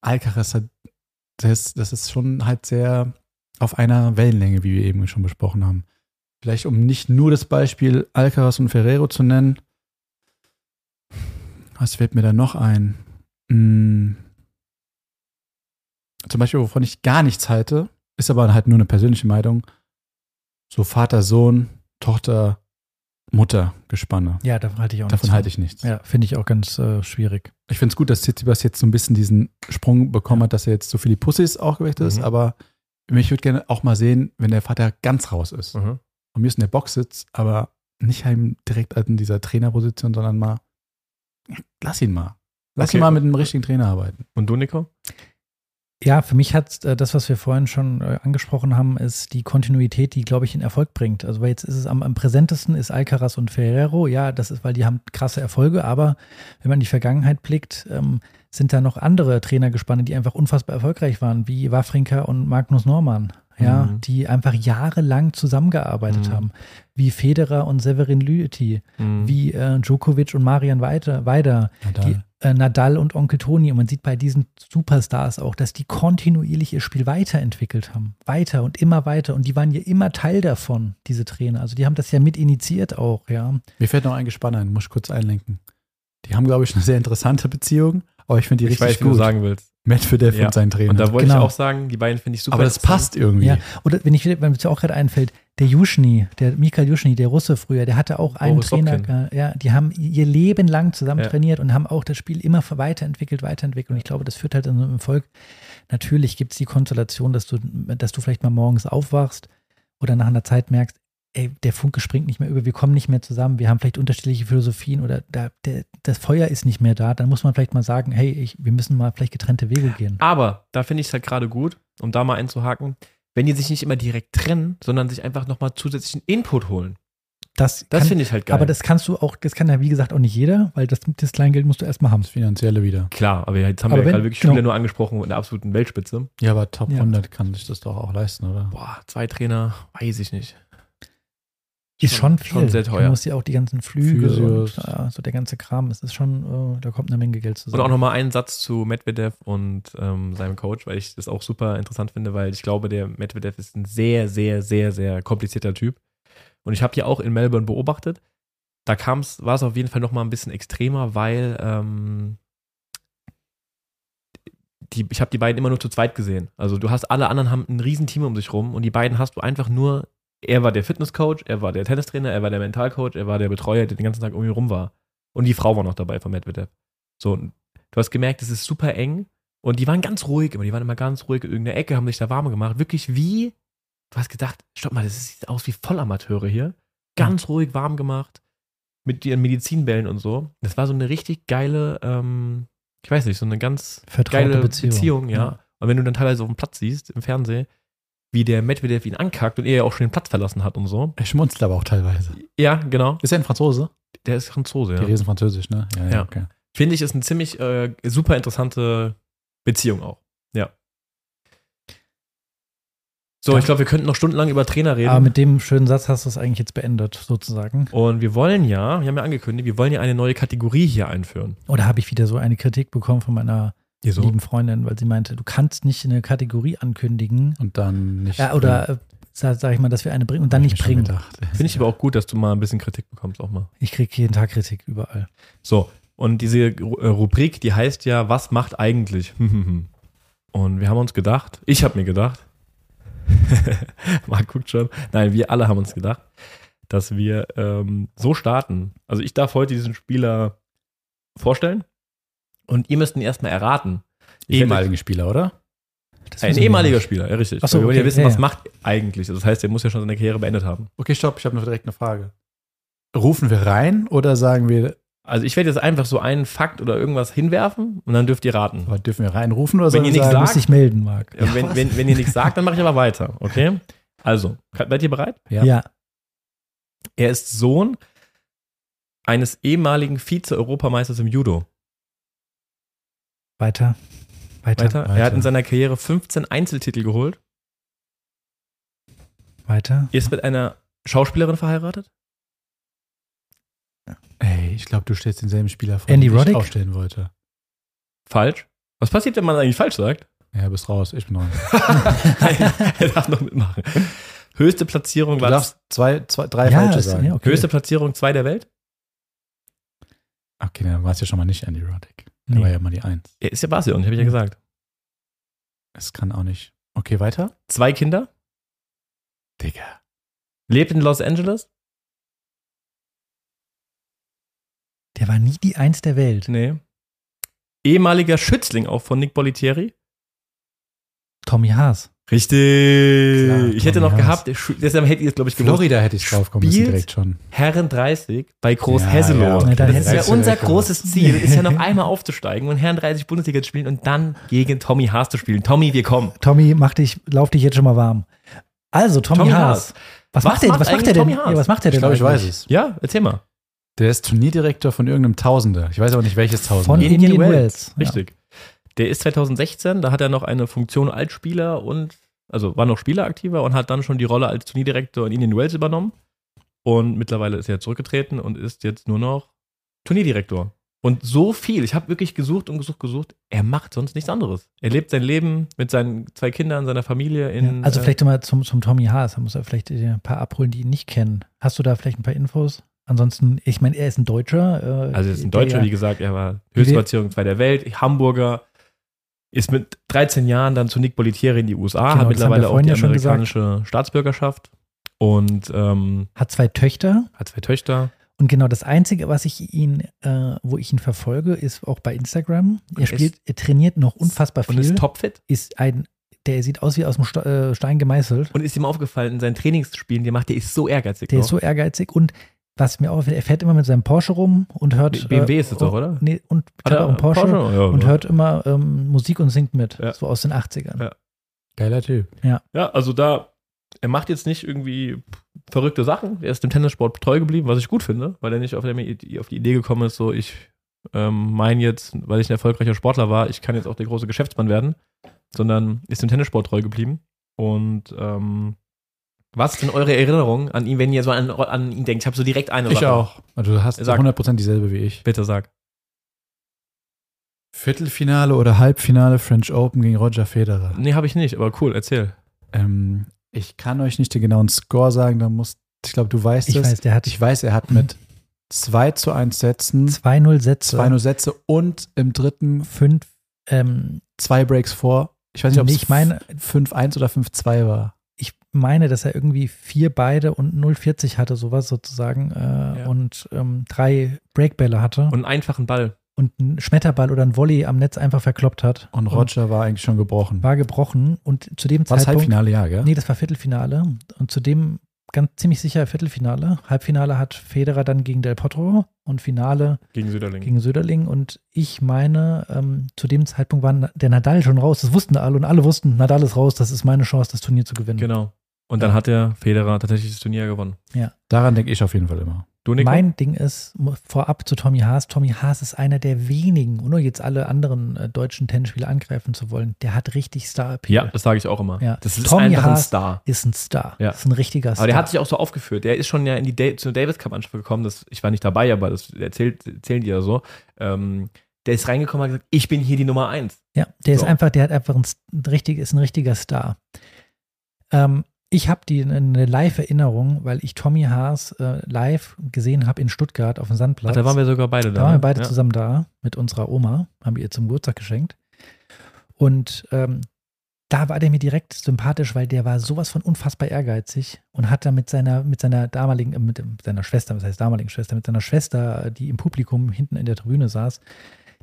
[SPEAKER 1] Alcaraz hat, das, das ist schon halt sehr auf einer Wellenlänge, wie wir eben schon besprochen haben. Vielleicht um nicht nur das Beispiel Alcaraz und Ferrero zu nennen. Was fällt mir da noch ein? Hm. Zum Beispiel, wovon ich gar nichts halte, ist aber halt nur eine persönliche Meinung. So Vater, Sohn, Tochter, Mutter Gespanne.
[SPEAKER 3] Ja, davon halte ich auch
[SPEAKER 1] Davon
[SPEAKER 3] nichts.
[SPEAKER 1] halte ich nichts.
[SPEAKER 3] Ja, finde ich auch ganz äh, schwierig.
[SPEAKER 1] Ich finde es gut, dass Tsitsipas jetzt so ein bisschen diesen Sprung bekommen hat, dass er jetzt so viele Pussys auch gewechselt ist,
[SPEAKER 2] Mhm.
[SPEAKER 1] aber ich würde gerne auch mal sehen, wenn der Vater ganz raus ist
[SPEAKER 2] Mhm.
[SPEAKER 1] und mir ist in der Box sitzt, aber nicht halt direkt in dieser Trainerposition, sondern mal, lass ihn mal. Lass
[SPEAKER 2] Okay.
[SPEAKER 1] ihn mal mit einem richtigen Trainer arbeiten.
[SPEAKER 2] Und du, Nico?
[SPEAKER 3] Ja, für mich hat äh, das, was wir vorhin schon äh, angesprochen haben, ist die Kontinuität, die, glaube ich, in Erfolg bringt. Also weil jetzt ist es am, am präsentesten ist Alcaraz und Ferrero. Ja, das ist, weil die haben krasse Erfolge, aber wenn man in die Vergangenheit blickt, ähm, sind da noch andere Trainergespanne, die einfach unfassbar erfolgreich waren, wie Wawrinka und Magnus Norman. Ja,
[SPEAKER 2] Mhm.
[SPEAKER 3] die einfach jahrelang zusammengearbeitet
[SPEAKER 2] Mhm.
[SPEAKER 3] haben. Wie Federer und Severin Lüthi,
[SPEAKER 2] Mhm.
[SPEAKER 3] wie äh, Djokovic und Marian Weider, Weider die, äh, Nadal und Onkel Toni. Und man sieht bei diesen Superstars auch, dass die kontinuierlich ihr Spiel weiterentwickelt haben. Weiter und immer weiter. Und die waren ja immer Teil davon, diese Trainer. Also die haben das ja mit initiiert auch, ja.
[SPEAKER 1] Mir fällt noch ein Gespann ein, muss ich kurz einlenken. Die haben, glaube ich, eine sehr interessante Beziehung, aber ich finde die
[SPEAKER 2] ich
[SPEAKER 1] richtig
[SPEAKER 2] weiß, wie du
[SPEAKER 1] gut.
[SPEAKER 2] sagen willst.
[SPEAKER 1] Medvedev
[SPEAKER 2] Ja.
[SPEAKER 1] und sein Trainer.
[SPEAKER 2] Und da wollte
[SPEAKER 3] Genau.
[SPEAKER 2] ich auch sagen, die beiden finde ich super.
[SPEAKER 1] aber das passt irgendwie.
[SPEAKER 3] Ja, oder wenn ich, wenn mir jetzt auch gerade einfällt, der Juschny, der Mikhail Juschny, der Russe früher, der hatte auch einen
[SPEAKER 2] Boris
[SPEAKER 3] Trainer,
[SPEAKER 2] Sopkin.
[SPEAKER 3] ja, die haben ihr Leben lang zusammen
[SPEAKER 2] Ja.
[SPEAKER 3] trainiert und haben auch das Spiel immer weiterentwickelt, weiterentwickelt. Und ich glaube, das führt halt in so einem Erfolg. Natürlich gibt es die Konstellation, dass du, dass du vielleicht mal morgens aufwachst oder nach einer Zeit merkst, ey, der Funke springt nicht mehr über, wir kommen nicht mehr zusammen, wir haben vielleicht unterschiedliche Philosophien oder da, der, das Feuer ist nicht mehr da, dann muss man vielleicht mal sagen, hey, ich, wir müssen mal vielleicht getrennte Wege gehen.
[SPEAKER 2] Aber da finde ich es halt gerade gut, um da mal einzuhaken, wenn die sich nicht immer direkt trennen, sondern sich einfach nochmal zusätzlichen Input holen.
[SPEAKER 3] Das,
[SPEAKER 2] Das finde ich halt geil.
[SPEAKER 3] Aber das kannst du auch, das kann ja wie gesagt auch nicht jeder, weil das, das Kleingeld musst du erstmal haben.
[SPEAKER 1] Das Finanzielle wieder.
[SPEAKER 2] Klar, aber jetzt haben
[SPEAKER 3] Aber
[SPEAKER 2] wir ja gerade wirklich
[SPEAKER 3] genau.
[SPEAKER 2] Spieler nur angesprochen in der absoluten Weltspitze.
[SPEAKER 1] Ja, aber Top
[SPEAKER 3] Ja.
[SPEAKER 1] 100 kann sich das doch auch leisten, oder?
[SPEAKER 2] Boah, zwei Trainer, weiß ich nicht.
[SPEAKER 3] Ist schon viel.
[SPEAKER 2] Schon sehr
[SPEAKER 3] Du
[SPEAKER 2] teuer.
[SPEAKER 3] musst ja auch die ganzen Flüge
[SPEAKER 1] Physios.
[SPEAKER 3] und äh, so der ganze Kram. Es ist schon, äh, da kommt eine Menge Geld
[SPEAKER 2] Und
[SPEAKER 3] zusammen.
[SPEAKER 2] auch nochmal einen Satz zu Medvedev und ähm, seinem Coach, weil ich das auch super interessant finde, weil ich glaube, der Medvedev ist ein sehr, sehr, sehr, sehr komplizierter Typ. Und ich habe die auch in Melbourne beobachtet. Da kam's, war es auf jeden Fall noch mal ein bisschen extremer, weil ähm, die, ich habe die beiden immer nur zu zweit gesehen. Also du hast alle anderen haben ein Riesenteam um sich rum und die beiden hast du einfach nur, er war der Fitnesscoach, er war der Tennistrainer, er war der Mentalcoach, er war der Betreuer, der den ganzen Tag um ihn rum war. Und die Frau war noch dabei von Medvedev. So, du hast gemerkt, es ist super eng und die waren ganz ruhig immer, die waren immer ganz ruhig in irgendeiner Ecke, haben sich da warm gemacht. Wirklich wie, du hast gedacht, stopp mal, das sieht aus wie Vollamateure hier. Ganz ruhig warm gemacht mit ihren Medizinbällen und so. Das war so eine richtig geile, ähm, ich weiß nicht, so eine ganz
[SPEAKER 3] Vertraute
[SPEAKER 2] geile
[SPEAKER 3] Beziehung.
[SPEAKER 2] Beziehung, ja.
[SPEAKER 3] Ja.
[SPEAKER 2] Und wenn du dann teilweise auf dem Platz siehst, im Fernsehen, wie der Medvedev ihn ankackt und er ja auch schon den Platz verlassen hat und so.
[SPEAKER 1] Er schmunzelt aber auch teilweise.
[SPEAKER 2] Ja, genau.
[SPEAKER 1] Ist er ein Franzose?
[SPEAKER 2] Der ist Franzose,
[SPEAKER 1] Die
[SPEAKER 2] ja.
[SPEAKER 1] reden Französisch, ne?
[SPEAKER 2] Ja.
[SPEAKER 1] okay.
[SPEAKER 2] Finde ich, ist eine ziemlich äh, super interessante Beziehung auch. Ja. So,
[SPEAKER 3] Ja.
[SPEAKER 2] ich glaube, wir könnten noch stundenlang über Trainer reden.
[SPEAKER 3] Aber mit dem schönen Satz hast du es eigentlich jetzt beendet, sozusagen.
[SPEAKER 2] und wir wollen ja, wir haben ja angekündigt, wir wollen ja eine neue Kategorie hier einführen.
[SPEAKER 3] Oder habe ich wieder so eine Kritik bekommen von meiner
[SPEAKER 2] Wieso?
[SPEAKER 3] lieben Freundin, weil sie meinte, du kannst nicht eine Kategorie ankündigen.
[SPEAKER 1] Und dann nicht.
[SPEAKER 3] Ja, oder äh, sag, sag ich mal, dass wir eine bringen und dann nicht bringen.
[SPEAKER 1] gedacht.
[SPEAKER 2] Finde ich aber auch gut, dass du mal ein bisschen Kritik bekommst, auch mal.
[SPEAKER 3] Ich kriege jeden Tag Kritik überall.
[SPEAKER 2] So, und diese äh, Rubrik, die heißt ja, was macht eigentlich? <laughs> Und wir haben uns gedacht, ich habe mir gedacht, <laughs> Marc guckt schon, nein, wir alle haben uns gedacht, dass wir ähm, so starten. Also ich darf heute diesen Spieler vorstellen und ihr müsst ihn erstmal erraten. Ich
[SPEAKER 1] Ehemaligen Spieler, oder?
[SPEAKER 3] Das
[SPEAKER 2] Ein ehemaliger
[SPEAKER 3] nicht.
[SPEAKER 2] Spieler, ja richtig.
[SPEAKER 3] Ach so,
[SPEAKER 2] wir wollen ja
[SPEAKER 3] okay,
[SPEAKER 2] wissen,
[SPEAKER 3] ja,
[SPEAKER 2] was
[SPEAKER 3] ja.
[SPEAKER 2] macht eigentlich. Also das heißt, er muss ja schon seine Karriere beendet haben.
[SPEAKER 1] Okay, stopp, ich habe noch direkt eine Frage. Rufen wir rein oder sagen wir,
[SPEAKER 2] Also ich werde jetzt einfach so einen Fakt oder irgendwas hinwerfen und dann dürft ihr raten.
[SPEAKER 1] aber dürfen wir reinrufen oder
[SPEAKER 2] Wenn ihr
[SPEAKER 1] wir
[SPEAKER 2] nichts
[SPEAKER 1] sagen,
[SPEAKER 3] musst dich melden, Marc.
[SPEAKER 2] Ja, wenn, wenn, wenn ihr nichts sagt, dann mache ich aber weiter, okay? Also, seid ihr bereit?
[SPEAKER 1] Ja.
[SPEAKER 3] Ja.
[SPEAKER 2] Er ist Sohn eines ehemaligen Vize-Europameisters im Judo.
[SPEAKER 3] Weiter. Weiter.
[SPEAKER 2] Weiter.
[SPEAKER 3] Weiter.
[SPEAKER 2] Er hat in seiner Karriere 15 Einzeltitel geholt.
[SPEAKER 3] Weiter.
[SPEAKER 2] Ist mit einer Schauspielerin verheiratet.
[SPEAKER 1] ey, ich glaube, du stellst denselben Spieler vor,
[SPEAKER 3] Andy
[SPEAKER 1] den ich
[SPEAKER 3] Roddick?
[SPEAKER 1] aufstellen wollte.
[SPEAKER 2] Falsch. Was passiert, wenn man eigentlich falsch sagt?
[SPEAKER 1] Ja, bist raus, ich bin dran. <laughs>
[SPEAKER 2] er darf noch mitmachen. Höchste Platzierung
[SPEAKER 1] Du
[SPEAKER 2] war
[SPEAKER 1] darfst zwei, zwei, drei
[SPEAKER 3] ja,
[SPEAKER 1] falsche sagen.
[SPEAKER 3] ja, okay.
[SPEAKER 2] höchste Platzierung 2 der Welt.
[SPEAKER 1] Okay, dann war es ja schon mal nicht Andy Roddick. Der
[SPEAKER 3] Nee.
[SPEAKER 1] war ja mal die Eins.
[SPEAKER 2] Er ist ja Basi und habe ich Ja. gesagt.
[SPEAKER 1] Es kann auch nicht. Okay, weiter?
[SPEAKER 2] Zwei Kinder.
[SPEAKER 1] Digga.
[SPEAKER 2] Lebt in Los Angeles.
[SPEAKER 3] Der war nie die Eins der Welt.
[SPEAKER 2] Nee. Ehemaliger Schützling auch von Nick Bolitieri.
[SPEAKER 3] Tommy Haas.
[SPEAKER 2] Richtig.
[SPEAKER 1] Klar,
[SPEAKER 2] ich hätte noch
[SPEAKER 1] Haas.
[SPEAKER 2] gehabt, deshalb hätte ich es, glaube ich, gewusst.
[SPEAKER 1] Florida hätte ich drauf kommen müssen direkt schon.
[SPEAKER 2] Herren 30 bei Groß
[SPEAKER 1] Ja,
[SPEAKER 2] Hesselow.
[SPEAKER 1] ja,
[SPEAKER 3] okay,
[SPEAKER 2] das ist ja unser großes Ziel, ist ja noch <laughs> einmal aufzusteigen und Herren 30 Bundesliga zu spielen und dann gegen Tommy Haas zu spielen. Tommy, wir kommen.
[SPEAKER 3] Tommy, mach dich, lauf dich jetzt schon mal warm. Also, Tommy,
[SPEAKER 2] Tommy
[SPEAKER 3] Haas.
[SPEAKER 2] Haas.
[SPEAKER 3] Was,
[SPEAKER 2] Was
[SPEAKER 3] macht der,
[SPEAKER 2] macht
[SPEAKER 3] was macht denn?
[SPEAKER 2] Tommy Haas?
[SPEAKER 3] Ja, was macht der
[SPEAKER 1] Ich
[SPEAKER 3] denn?
[SPEAKER 1] glaube, ich weiß es.
[SPEAKER 2] Ja, erzähl mal.
[SPEAKER 1] Der ist Turnierdirektor von irgendeinem Tausender. Ich weiß aber nicht, welches Tausender.
[SPEAKER 3] Von
[SPEAKER 2] Indian
[SPEAKER 3] Indian,
[SPEAKER 2] Wells.
[SPEAKER 3] Wells. Ja.
[SPEAKER 2] Richtig. Der ist 2016, da hat er noch eine Funktion als Spieler und, also war noch Spieler aktiver und hat dann schon die Rolle als Turnierdirektor in Indian Wells übernommen. Und mittlerweile ist er zurückgetreten und ist jetzt nur noch Turnierdirektor. Und so viel, ich habe wirklich gesucht und gesucht, gesucht, er macht sonst nichts anderes. Er lebt sein Leben mit seinen zwei Kindern, seiner Familie in.
[SPEAKER 3] Ja, also
[SPEAKER 2] äh,
[SPEAKER 3] vielleicht mal zum, zum Tommy Haas, da muss er vielleicht ein paar abholen, die ihn nicht kennen. Hast du da vielleicht ein paar Infos? Ansonsten, ich meine, er ist ein Deutscher. Äh,
[SPEAKER 2] Also er ist ein
[SPEAKER 3] der
[SPEAKER 2] Deutscher,
[SPEAKER 3] ja-
[SPEAKER 2] wie gesagt, er war höchste Platzierung zwei der Welt, Hamburger, ist mit 13 Jahren dann zu Nick Bolitieri in die USA,
[SPEAKER 3] Genau,
[SPEAKER 2] hat mittlerweile auch die amerikanische Staatsbürgerschaft und ähm,
[SPEAKER 3] hat zwei Töchter.
[SPEAKER 2] hat zwei Töchter.
[SPEAKER 3] Und genau das Einzige, was ich ihn, äh, wo ich ihn verfolge, ist auch bei Instagram. Er spielt, er trainiert noch unfassbar
[SPEAKER 2] Und
[SPEAKER 3] viel.
[SPEAKER 2] ist topfit.
[SPEAKER 3] ist ein, der sieht aus wie aus dem äh, Stein gemeißelt.
[SPEAKER 2] Und ist ihm aufgefallen, in seinen Trainingsspielen, die macht, der ist so ehrgeizig.
[SPEAKER 3] Der
[SPEAKER 2] auch.
[SPEAKER 3] ist so ehrgeizig und was mir auffällt, er fährt immer mit seinem Porsche rum und hört.
[SPEAKER 2] BMW ist es doch, oder?
[SPEAKER 3] Nee, und ich
[SPEAKER 2] Hat er
[SPEAKER 3] glaube auch einen Porsche,
[SPEAKER 2] Ja,
[SPEAKER 3] und
[SPEAKER 2] ja.
[SPEAKER 3] hört immer ähm, Musik und singt mit.
[SPEAKER 2] Ja.
[SPEAKER 3] So aus den 80ern.
[SPEAKER 2] Ja.
[SPEAKER 1] Geiler Typ.
[SPEAKER 2] Ja, also da, er macht jetzt nicht irgendwie verrückte Sachen. Er ist dem Tennissport treu geblieben, was ich gut finde, weil er nicht auf, der, auf die Idee gekommen ist, so ich ähm, meine jetzt, weil ich ein erfolgreicher Sportler war, ich kann jetzt auch der große Geschäftsmann werden, sondern ist dem Tennissport treu geblieben. Und ähm, was sind eure Erinnerungen an ihn, wenn ihr so an, an ihn denkt? Ich habe so direkt eine
[SPEAKER 1] Ich
[SPEAKER 2] Sache.
[SPEAKER 1] auch. Also du hast
[SPEAKER 2] Sag.
[SPEAKER 1] 100% dieselbe wie ich.
[SPEAKER 2] Bitte sag.
[SPEAKER 1] Viertelfinale oder Halbfinale French Open gegen Roger Federer.
[SPEAKER 2] Nee, habe ich nicht, aber cool, erzähl.
[SPEAKER 1] Ähm, ich kann euch nicht den genauen Score sagen, da muss ich glaube, du weißt
[SPEAKER 3] Ich
[SPEAKER 1] es.
[SPEAKER 3] weiß, der hat
[SPEAKER 1] ich weiß, er hat mit 2 zu 1 Sätzen,
[SPEAKER 3] 2-0 Sätze,
[SPEAKER 1] 2 0 Sätze und im dritten
[SPEAKER 3] 5, ähm,
[SPEAKER 1] zwei Breaks vor. Ich weiß nicht, ob
[SPEAKER 3] Nee,
[SPEAKER 1] es
[SPEAKER 3] ich meine-
[SPEAKER 1] 5-1 oder 5-2 war.
[SPEAKER 3] Ich meine, dass er irgendwie vier beide und 0,40 hatte, sowas sozusagen, äh,
[SPEAKER 2] Ja.
[SPEAKER 3] und ähm, drei Breakbälle hatte
[SPEAKER 2] Und einen einfachen Ball.
[SPEAKER 3] und einen Schmetterball oder ein Volley am Netz einfach verkloppt hat.
[SPEAKER 1] Und Roger war eigentlich schon gebrochen.
[SPEAKER 3] war gebrochen und zu dem
[SPEAKER 1] War das
[SPEAKER 3] Zeitpunkt.
[SPEAKER 1] Halbfinale, ja, gell?
[SPEAKER 3] Nee, das war Viertelfinale. Und zu dem ganz ziemlich sicher Viertelfinale. Halbfinale hat Federer dann gegen Del Potro und Finale
[SPEAKER 2] Gegen Söderling.
[SPEAKER 3] gegen Söderling. Und ich meine, ähm, zu dem Zeitpunkt war der Nadal schon raus. Das wussten alle und alle wussten, Nadal ist raus, das ist meine Chance, das Turnier zu gewinnen.
[SPEAKER 2] genau. Und dann hat der Federer tatsächlich das Turnier gewonnen.
[SPEAKER 1] Daran denke ich auf jeden Fall immer.
[SPEAKER 2] Du, Nico?
[SPEAKER 3] Mein Ding ist, vorab zu Tommy Haas, Tommy Haas ist einer der wenigen, ohne jetzt alle anderen äh, deutschen Tennisspieler angreifen zu wollen, der hat richtig Star-Appeal.
[SPEAKER 2] ja, das sage ich auch immer.
[SPEAKER 3] Ja.
[SPEAKER 2] Das ist
[SPEAKER 3] Tommy
[SPEAKER 2] einfach ein
[SPEAKER 3] Haas
[SPEAKER 2] Star.
[SPEAKER 3] Ist ein Star.
[SPEAKER 2] Ja.
[SPEAKER 3] Ist ein richtiger Star.
[SPEAKER 2] Aber der hat sich auch so aufgeführt. Der ist schon ja in die Da- zur Davis Cup Mannschaft gekommen. Das, ich war nicht dabei, aber das erzählt, erzählen die ja so. Ähm, der ist reingekommen und hat gesagt, ich bin hier die Nummer eins.
[SPEAKER 3] Ja, der
[SPEAKER 2] So.
[SPEAKER 3] ist einfach, der hat einfach ein, ein richtig, ist ein richtiger Star. Ähm, ich habe die eine Live-Erinnerung, weil ich Tommy Haas äh, live gesehen habe in Stuttgart auf dem
[SPEAKER 2] Ach,
[SPEAKER 3] Sandplatz.
[SPEAKER 2] da waren wir sogar beide da.
[SPEAKER 3] Da waren wir
[SPEAKER 2] ne?
[SPEAKER 3] beide
[SPEAKER 2] ja.
[SPEAKER 3] zusammen da mit unserer Oma, haben wir ihr zum Geburtstag geschenkt. Und ähm, da war der mir direkt sympathisch, weil der war sowas von unfassbar ehrgeizig und hat da mit seiner, mit seiner damaligen, äh, mit seiner Schwester, was heißt damaligen Schwester, mit seiner Schwester, die im Publikum hinten in der Tribüne saß,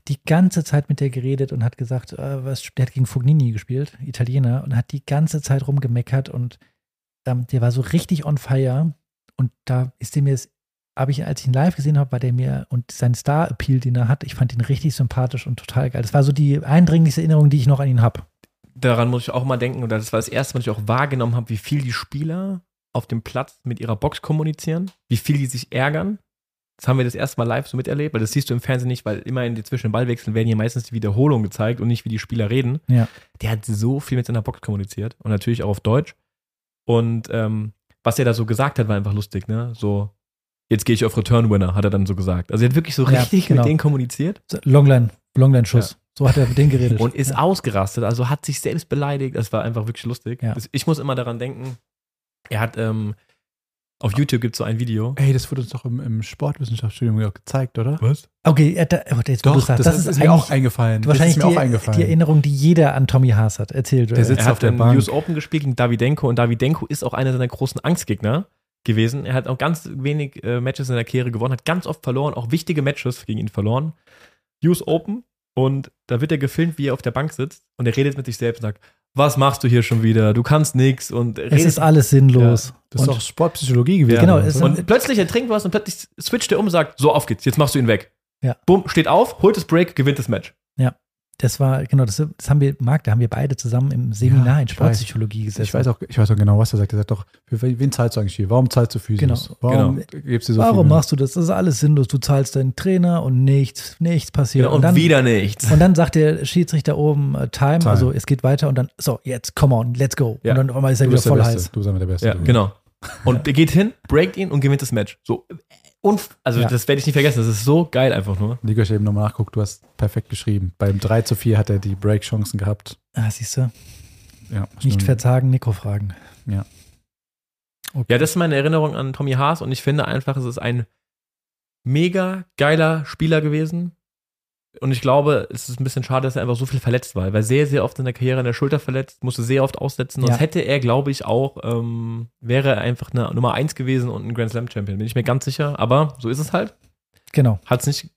[SPEAKER 3] die ganze Zeit mit der geredet und hat gesagt, äh, was, der hat gegen Fognini gespielt, Italiener, und hat die ganze Zeit rumgemeckert und ähm, der war so richtig on fire und da ist dem jetzt, habe ich, als ich ihn live gesehen habe, war der mir und sein Star-Appeal, den er hat, ich fand ihn richtig sympathisch und total geil. Das war so die eindringlichste Erinnerung, die ich noch an ihn habe.
[SPEAKER 2] Daran muss ich auch mal denken. Und das war das erste Mal, dass ich auch wahrgenommen habe, wie viel die Spieler auf dem Platz mit ihrer Box kommunizieren, wie viel die sich ärgern. Das haben wir das erste Mal live so miterlebt, weil das siehst du im Fernsehen nicht, weil immer in die zwischen den Ballwechseln werden hier meistens die Wiederholungen gezeigt und nicht, wie die Spieler reden.
[SPEAKER 3] Ja.
[SPEAKER 2] Der hat so viel mit seiner Box kommuniziert und natürlich auch auf Deutsch. Und ähm, was er da so gesagt hat, war einfach lustig, ne? So, jetzt gehe ich auf Return Winner, hat er dann so gesagt. Also er hat wirklich so
[SPEAKER 3] Ja,
[SPEAKER 2] richtig
[SPEAKER 3] genau.
[SPEAKER 2] mit denen kommuniziert
[SPEAKER 3] Longline, Longline-Schuss. So hat er mit denen geredet.
[SPEAKER 2] und ist
[SPEAKER 3] ja.
[SPEAKER 2] ausgerastet, also hat sich selbst beleidigt. Das war einfach wirklich lustig.
[SPEAKER 3] Ja.
[SPEAKER 2] Das, ich muss immer daran denken, er hat ähm, auf YouTube gibt es so ein Video.
[SPEAKER 1] Ey, das wurde uns doch im, im Sportwissenschaftsstudium gezeigt, oder?
[SPEAKER 2] Was?
[SPEAKER 3] Okay, er, da, oh, jetzt,
[SPEAKER 1] Doch,
[SPEAKER 3] sagst,
[SPEAKER 1] das, ist, mir auch eingefallen.
[SPEAKER 3] wahrscheinlich
[SPEAKER 1] das ist mir
[SPEAKER 3] die,
[SPEAKER 1] auch eingefallen.
[SPEAKER 3] die Erinnerung, die jeder an Tommy Haas hat. Erzähl, Joel.
[SPEAKER 1] Der sitzt
[SPEAKER 2] Er hat
[SPEAKER 1] auf der Bank.
[SPEAKER 2] US Open gespielt gegen Davidenko und Davidenko ist auch einer seiner großen Angstgegner gewesen. Er hat auch ganz wenig äh, Matches in der Karriere gewonnen, hat ganz oft verloren, auch wichtige Matches gegen ihn verloren. US Open und da wird er gefilmt, wie er auf der Bank sitzt und er redet mit sich selbst und sagt, was machst du hier schon wieder? Du kannst nix und
[SPEAKER 3] es ist alles sinnlos.
[SPEAKER 1] Das ist
[SPEAKER 3] Und-
[SPEAKER 1] doch Sportpsychologie gewesen.
[SPEAKER 3] Genau, ist-
[SPEAKER 2] Und plötzlich, er trinkt was und plötzlich switcht er um und sagt, so, auf geht's, jetzt machst du ihn weg.
[SPEAKER 3] Ja.
[SPEAKER 2] Bumm, steht auf, holt das Break, gewinnt das Match.
[SPEAKER 3] Das war, genau, das, das haben wir, Marc, da haben wir beide zusammen im Seminar
[SPEAKER 1] Ja,
[SPEAKER 3] in
[SPEAKER 1] ich
[SPEAKER 3] Sportpsychologie gesessen.
[SPEAKER 1] ich weiß, auch, ich weiß auch genau, was er sagt. Er sagt doch, für wen zahlst du eigentlich hier? Warum zahlst du Physios?
[SPEAKER 3] Genau,
[SPEAKER 1] Warum gibst du so
[SPEAKER 3] Warum
[SPEAKER 1] viel?
[SPEAKER 3] machst du das? Das ist alles sinnlos. Du zahlst deinen Trainer und nichts, nichts passiert.
[SPEAKER 2] Genau, und,
[SPEAKER 3] dann,
[SPEAKER 2] wieder nichts.
[SPEAKER 3] Und dann sagt der Schiedsrichter oben äh, Time,
[SPEAKER 1] Time.
[SPEAKER 3] also es geht weiter und dann, so, jetzt, come on, let's go.
[SPEAKER 2] Ja.
[SPEAKER 3] Und dann auf einmal ist er
[SPEAKER 1] Du
[SPEAKER 3] wieder
[SPEAKER 1] bist der
[SPEAKER 3] voll
[SPEAKER 1] Beste.
[SPEAKER 3] heiß.
[SPEAKER 1] Du bist einfach der Beste.
[SPEAKER 2] Ja, genau. Und er geht hin, breakt ihn und gewinnt das Match. So, und, also
[SPEAKER 3] Ja.
[SPEAKER 2] das werde ich nicht vergessen. Das ist so geil einfach nur.
[SPEAKER 1] Nico, ich habe eben nochmal nachguckt, du hast perfekt geschrieben. Beim 3 zu 4 hat er die Break-Chancen gehabt.
[SPEAKER 3] Ah, siehst du,
[SPEAKER 1] Ja,
[SPEAKER 3] nicht verzagen, Nico fragen.
[SPEAKER 1] Ja.
[SPEAKER 3] Okay.
[SPEAKER 2] Ja, das ist meine Erinnerung an Tommy Haas und ich finde einfach, es ist ein mega geiler Spieler gewesen. Und ich glaube, es ist ein bisschen schade, dass er einfach so viel verletzt war. Er war sehr, sehr oft in der Karriere an der Schulter verletzt, musste sehr oft aussetzen. Sonst
[SPEAKER 3] Ja.
[SPEAKER 2] hätte er, glaube ich, auch, ähm, wäre er einfach eine Nummer 1 gewesen und ein Grand Slam Champion. Bin ich mir ganz sicher. Aber so ist es halt.
[SPEAKER 3] Genau.
[SPEAKER 2] Hat es nicht,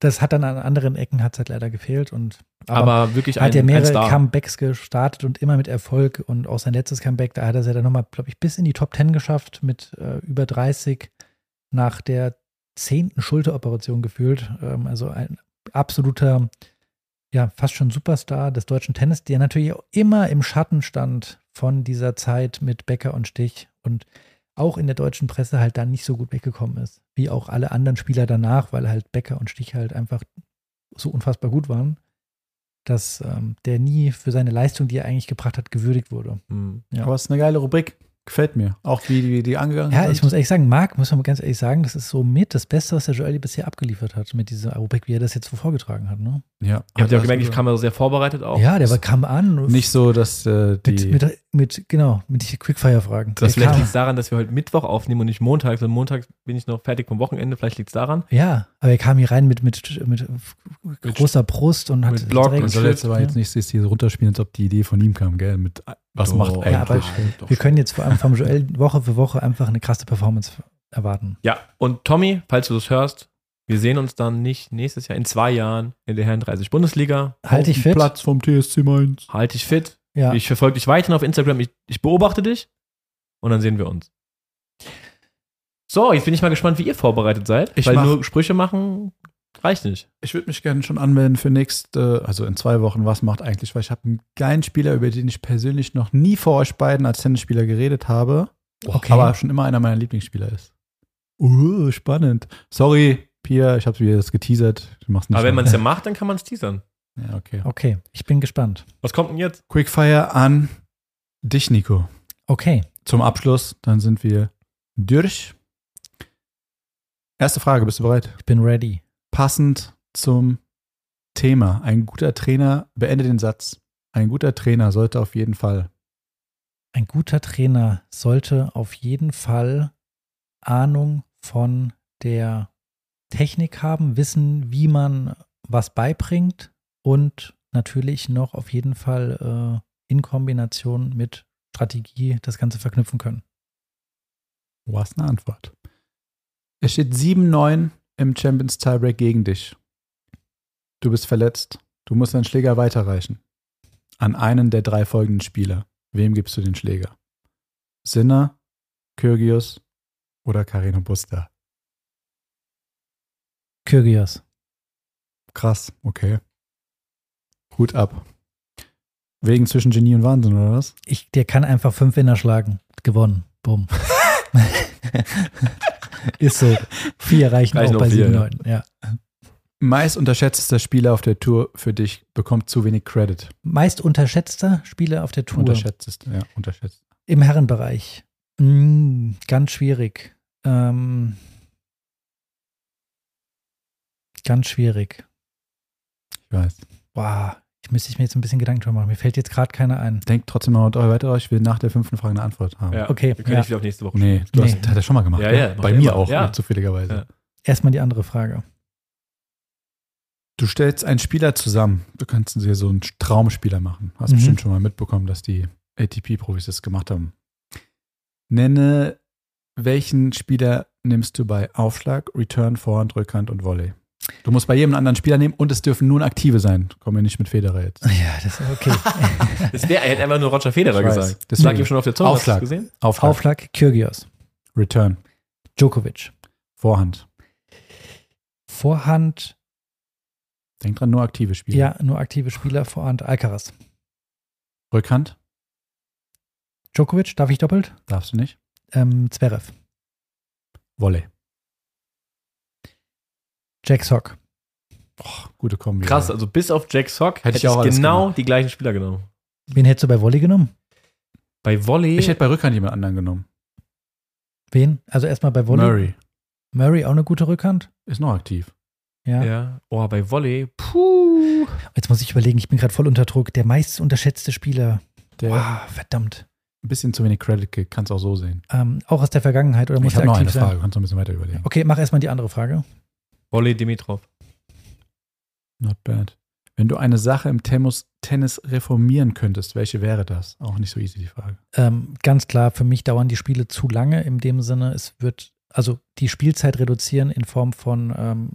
[SPEAKER 3] Das hat dann an anderen Ecken hat's halt leider gefehlt und
[SPEAKER 2] aber, wirklich ein,
[SPEAKER 3] hat ja
[SPEAKER 2] ein
[SPEAKER 3] mehrere. Comebacks gestartet und immer mit Erfolg und auch sein letztes Comeback, da hat er es ja dann nochmal, glaube ich, bis in die Top 10 geschafft mit äh, über 30 nach der zehnten Schulteroperation gefühlt. Ähm, also ein absoluter, ja, fast schon Superstar des deutschen Tennis, der natürlich auch immer im Schatten stand von dieser Zeit mit Becker und Stich und auch in der deutschen Presse halt dann nicht so gut weggekommen ist, wie auch alle anderen Spieler danach, weil halt Becker und Stich halt einfach so unfassbar gut waren, dass ähm, der nie für seine Leistung, die er eigentlich gebracht hat, gewürdigt wurde.
[SPEAKER 2] Hm.
[SPEAKER 3] Ja.
[SPEAKER 1] Aber es ist eine geile Rubrik. Gefällt mir. Auch wie die, die angegangen
[SPEAKER 3] Ja,
[SPEAKER 1] sind.
[SPEAKER 3] ich muss ehrlich sagen, Marc, muss man ganz ehrlich sagen, das ist so mit das Beste, was der Joel bisher abgeliefert hat mit dieser Rubrik, wie er das jetzt so vorgetragen hat. Ne?
[SPEAKER 1] Ja,
[SPEAKER 2] Ihr habt ja
[SPEAKER 1] Hat
[SPEAKER 2] gemerkt, ich
[SPEAKER 1] das
[SPEAKER 2] kam ja sehr vorbereitet auch.
[SPEAKER 3] Ja, der war, kam an.
[SPEAKER 1] Nicht so, dass äh, die.
[SPEAKER 3] mit, mit mit, genau, mit Quickfire-Fragen.
[SPEAKER 2] Das
[SPEAKER 3] Der
[SPEAKER 2] vielleicht liegt es daran, dass wir heute Mittwoch aufnehmen und nicht Montag. Und Montag bin ich noch fertig vom Wochenende. Vielleicht liegt es daran.
[SPEAKER 3] Ja, aber er kam hier rein mit, mit, mit, großer Brust und hat
[SPEAKER 2] mit
[SPEAKER 1] Man soll jetzt aber
[SPEAKER 3] ja.
[SPEAKER 1] jetzt nicht das hier runterspielen, als ob die Idee von ihm kam, gell? Mit was
[SPEAKER 2] Doch.
[SPEAKER 1] macht
[SPEAKER 2] Ja,
[SPEAKER 1] eigentlich?
[SPEAKER 3] aber
[SPEAKER 2] Doch
[SPEAKER 3] Wir können jetzt vor allem vom Joel Woche für Woche einfach eine krasse Performance erwarten.
[SPEAKER 2] Ja, und Tommy, falls du das hörst, wir sehen uns dann nicht nächstes Jahr, in zwei Jahren in der Herren 30 Bundesliga.
[SPEAKER 3] Halt dich
[SPEAKER 1] Auf dem
[SPEAKER 3] fit.
[SPEAKER 1] Platz vom TSC Mainz.
[SPEAKER 2] Halt dich fit.
[SPEAKER 3] Ja.
[SPEAKER 2] Ich verfolge dich weiterhin auf Instagram. Ich, ich beobachte dich. Und dann sehen wir uns. So, jetzt bin ich mal gespannt, wie ihr vorbereitet seid.
[SPEAKER 1] Ich
[SPEAKER 2] weil
[SPEAKER 1] mach-
[SPEAKER 2] nur Sprüche machen reicht nicht.
[SPEAKER 1] Ich würde mich gerne schon anmelden für nächste, also in zwei Wochen, was macht eigentlich, weil ich habe einen geilen Spieler, über den ich persönlich noch nie vor euch beiden als Tennisspieler geredet habe,
[SPEAKER 3] Okay.
[SPEAKER 1] aber schon immer einer meiner Lieblingsspieler ist. Uh, spannend. Sorry, Pia, ich habe wieder das geteasert. Du machst nicht
[SPEAKER 2] Aber wenn man es ja <laughs> macht, dann kann man es teasern.
[SPEAKER 1] Ja, okay.
[SPEAKER 3] Okay, ich bin gespannt.
[SPEAKER 2] Was kommt denn jetzt?
[SPEAKER 1] Quickfire an dich, Nico.
[SPEAKER 3] Okay.
[SPEAKER 1] Zum Abschluss, dann sind wir durch. Erste Frage, bist du bereit?
[SPEAKER 3] Ich bin ready.
[SPEAKER 1] Passend zum Thema. Ein guter Trainer, beende den Satz. Ein guter Trainer sollte auf jeden Fall.
[SPEAKER 3] Ein guter Trainer sollte auf jeden Fall Ahnung von der Technik haben, wissen, wie man was beibringt und natürlich noch auf jeden Fall äh, in Kombination mit Strategie das Ganze verknüpfen können.
[SPEAKER 1] Was eine Antwort. Es steht 7-9 im Champions Tiebreak gegen dich. Du bist verletzt. Du musst deinen Schläger weiterreichen. An einen der drei folgenden Spieler. Wem gibst du den Schläger? Sinner, Kyrgios oder Carino Busta?
[SPEAKER 3] Kyrgios.
[SPEAKER 1] Krass, okay. Hut ab. Wegen zwischen Genie und Wahnsinn, oder was?
[SPEAKER 3] Ich, der kann einfach fünf Winner schlagen. Gewonnen. Bumm. <laughs> Ist so. Vier reichen,
[SPEAKER 2] Reichen
[SPEAKER 3] auch bei
[SPEAKER 2] vier,
[SPEAKER 3] 7-9. Ja.
[SPEAKER 1] Meist unterschätzter Spieler auf der Tour für dich bekommt zu wenig Credit.
[SPEAKER 3] Meist unterschätzter Spieler auf der Tour.
[SPEAKER 1] Unterschätztest, ja, unterschätzt.
[SPEAKER 3] Im Herrenbereich. Mm, ganz schwierig. Ähm, ganz schwierig.
[SPEAKER 1] Ich weiß.
[SPEAKER 3] Wow. Ich müsste ich mir jetzt ein bisschen Gedanken drüber machen. Mir fällt jetzt gerade keiner ein.
[SPEAKER 1] Denkt trotzdem mal weiter, ich will nach der fünften Frage eine Antwort haben.
[SPEAKER 3] Okay,
[SPEAKER 2] Wir können
[SPEAKER 3] ja.
[SPEAKER 2] nicht wieder auf nächste Woche
[SPEAKER 1] Nee, du
[SPEAKER 3] Nee.
[SPEAKER 1] hast, hat er schon mal gemacht.
[SPEAKER 2] Ja,
[SPEAKER 1] ne?
[SPEAKER 2] ja,
[SPEAKER 1] Bei mir
[SPEAKER 2] immer.
[SPEAKER 1] auch,
[SPEAKER 2] Ja.
[SPEAKER 1] zufälligerweise.
[SPEAKER 2] Ja.
[SPEAKER 3] Erstmal die andere Frage.
[SPEAKER 1] Du stellst einen Spieler zusammen. Du kannst dir so einen Traumspieler machen. Hast
[SPEAKER 3] Mhm.
[SPEAKER 1] bestimmt schon mal mitbekommen, dass die ATP-Profis das gemacht haben. Nenne, welchen Spieler nimmst du bei Aufschlag, Return, Vorhand, Rückhand und Volley? Du musst bei jedem anderen Spieler nehmen und es dürfen nun aktive sein. Kommen wir nicht mit Federer jetzt.
[SPEAKER 3] Ja, das ist okay. <laughs>
[SPEAKER 2] Das wär, er hätte einfach nur Roger Federer
[SPEAKER 1] Ich weiß.
[SPEAKER 2] gesagt. Das lag ihm schon auf der Zunge.
[SPEAKER 1] Aufschlag.
[SPEAKER 2] Hast du das gesehen?
[SPEAKER 1] Aufschlag,
[SPEAKER 3] Aufschlag Kyrgios.
[SPEAKER 1] Return,
[SPEAKER 3] Djokovic.
[SPEAKER 1] Vorhand.
[SPEAKER 3] Vorhand,
[SPEAKER 1] Denk dran, nur aktive Spieler.
[SPEAKER 3] ja, nur aktive Spieler. Vorhand Alcaraz.
[SPEAKER 1] Rückhand
[SPEAKER 3] Djokovic, darf ich doppelt?
[SPEAKER 1] darfst du nicht.
[SPEAKER 3] Ähm, Zverev.
[SPEAKER 1] Volley.
[SPEAKER 3] Jack Sock.
[SPEAKER 1] Gute Kombi.
[SPEAKER 2] Krass, also bis auf Jack Sock
[SPEAKER 1] Hätte
[SPEAKER 2] hätte
[SPEAKER 1] ich auch
[SPEAKER 2] genau
[SPEAKER 1] gemacht.
[SPEAKER 2] die gleichen Spieler genommen.
[SPEAKER 3] Wen hättest du bei Volley genommen?
[SPEAKER 2] Bei Volley.
[SPEAKER 1] Ich hätte bei Rückhand jemand anderen genommen.
[SPEAKER 3] Wen? Also erstmal bei Volley.
[SPEAKER 1] Murray
[SPEAKER 3] Murray auch eine gute Rückhand?
[SPEAKER 1] ist noch aktiv.
[SPEAKER 3] Ja.
[SPEAKER 2] ja. Oh, bei Volley. Puh.
[SPEAKER 3] Jetzt muss ich überlegen, ich bin gerade voll unter Druck. Der meist unterschätzte Spieler.
[SPEAKER 1] Der
[SPEAKER 3] Wow, verdammt.
[SPEAKER 1] ein bisschen zu wenig Credit kriegt, kannst auch so sehen.
[SPEAKER 3] Ähm, auch aus der Vergangenheit oder muss
[SPEAKER 1] ich habe
[SPEAKER 3] er
[SPEAKER 1] noch
[SPEAKER 3] aktiv
[SPEAKER 1] eine
[SPEAKER 3] sein?
[SPEAKER 1] Frage, kannst du ein bisschen weiter überlegen.
[SPEAKER 3] Okay, mach erstmal die andere Frage.
[SPEAKER 2] Volley Dimitrov.
[SPEAKER 1] Not bad. Wenn du eine Sache im Tennis, Tennis reformieren könntest, welche wäre das? Auch nicht so easy die Frage.
[SPEAKER 3] Ähm, ganz klar, für mich dauern die Spiele zu lange, in dem Sinne, es wird, also die Spielzeit reduzieren in Form von ähm,